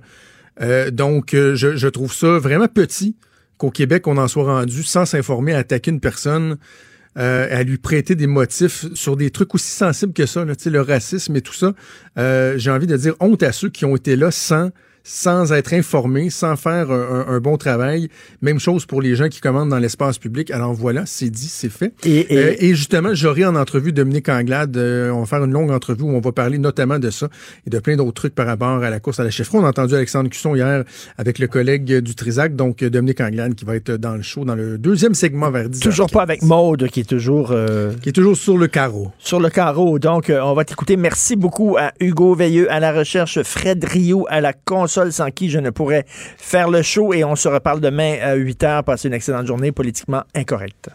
Euh, donc, euh, je, je trouve ça vraiment petit qu'au Québec, on en soit rendu sans s'informer à attaquer une personne, euh, à lui prêter des motifs sur des trucs aussi sensibles que ça, là, le racisme et tout ça. Euh, J'ai envie de dire honte à ceux qui ont été là sans sans être informés, sans faire un, un- un bon travail. Même chose pour les gens qui commandent dans l'espace public. Alors voilà, c'est dit, c'est fait. Et, et- Euh, et justement, j'aurai en entrevue Dominique Anglade. euh, on va faire une longue entrevue où on va parler notamment de ça et de plein d'autres trucs par rapport à la course à la chefferie. On a entendu Alexandre Cusson hier avec le collègue du Trisac, donc Dominique Anglade qui va être dans le show dans le deuxième segment vers 10 Toujours pas avec Maude, qui est toujours... euh, Qui est toujours sur le carreau. Sur le carreau. Donc, euh, on va t'écouter. Merci beaucoup à Hugo Veilleux à la recherche, Fred Rio à la console, sans qui je ne pourrais faire le show. Et on se reparle demain à 8 h. Passez une excellente journée politiquement incorrecte.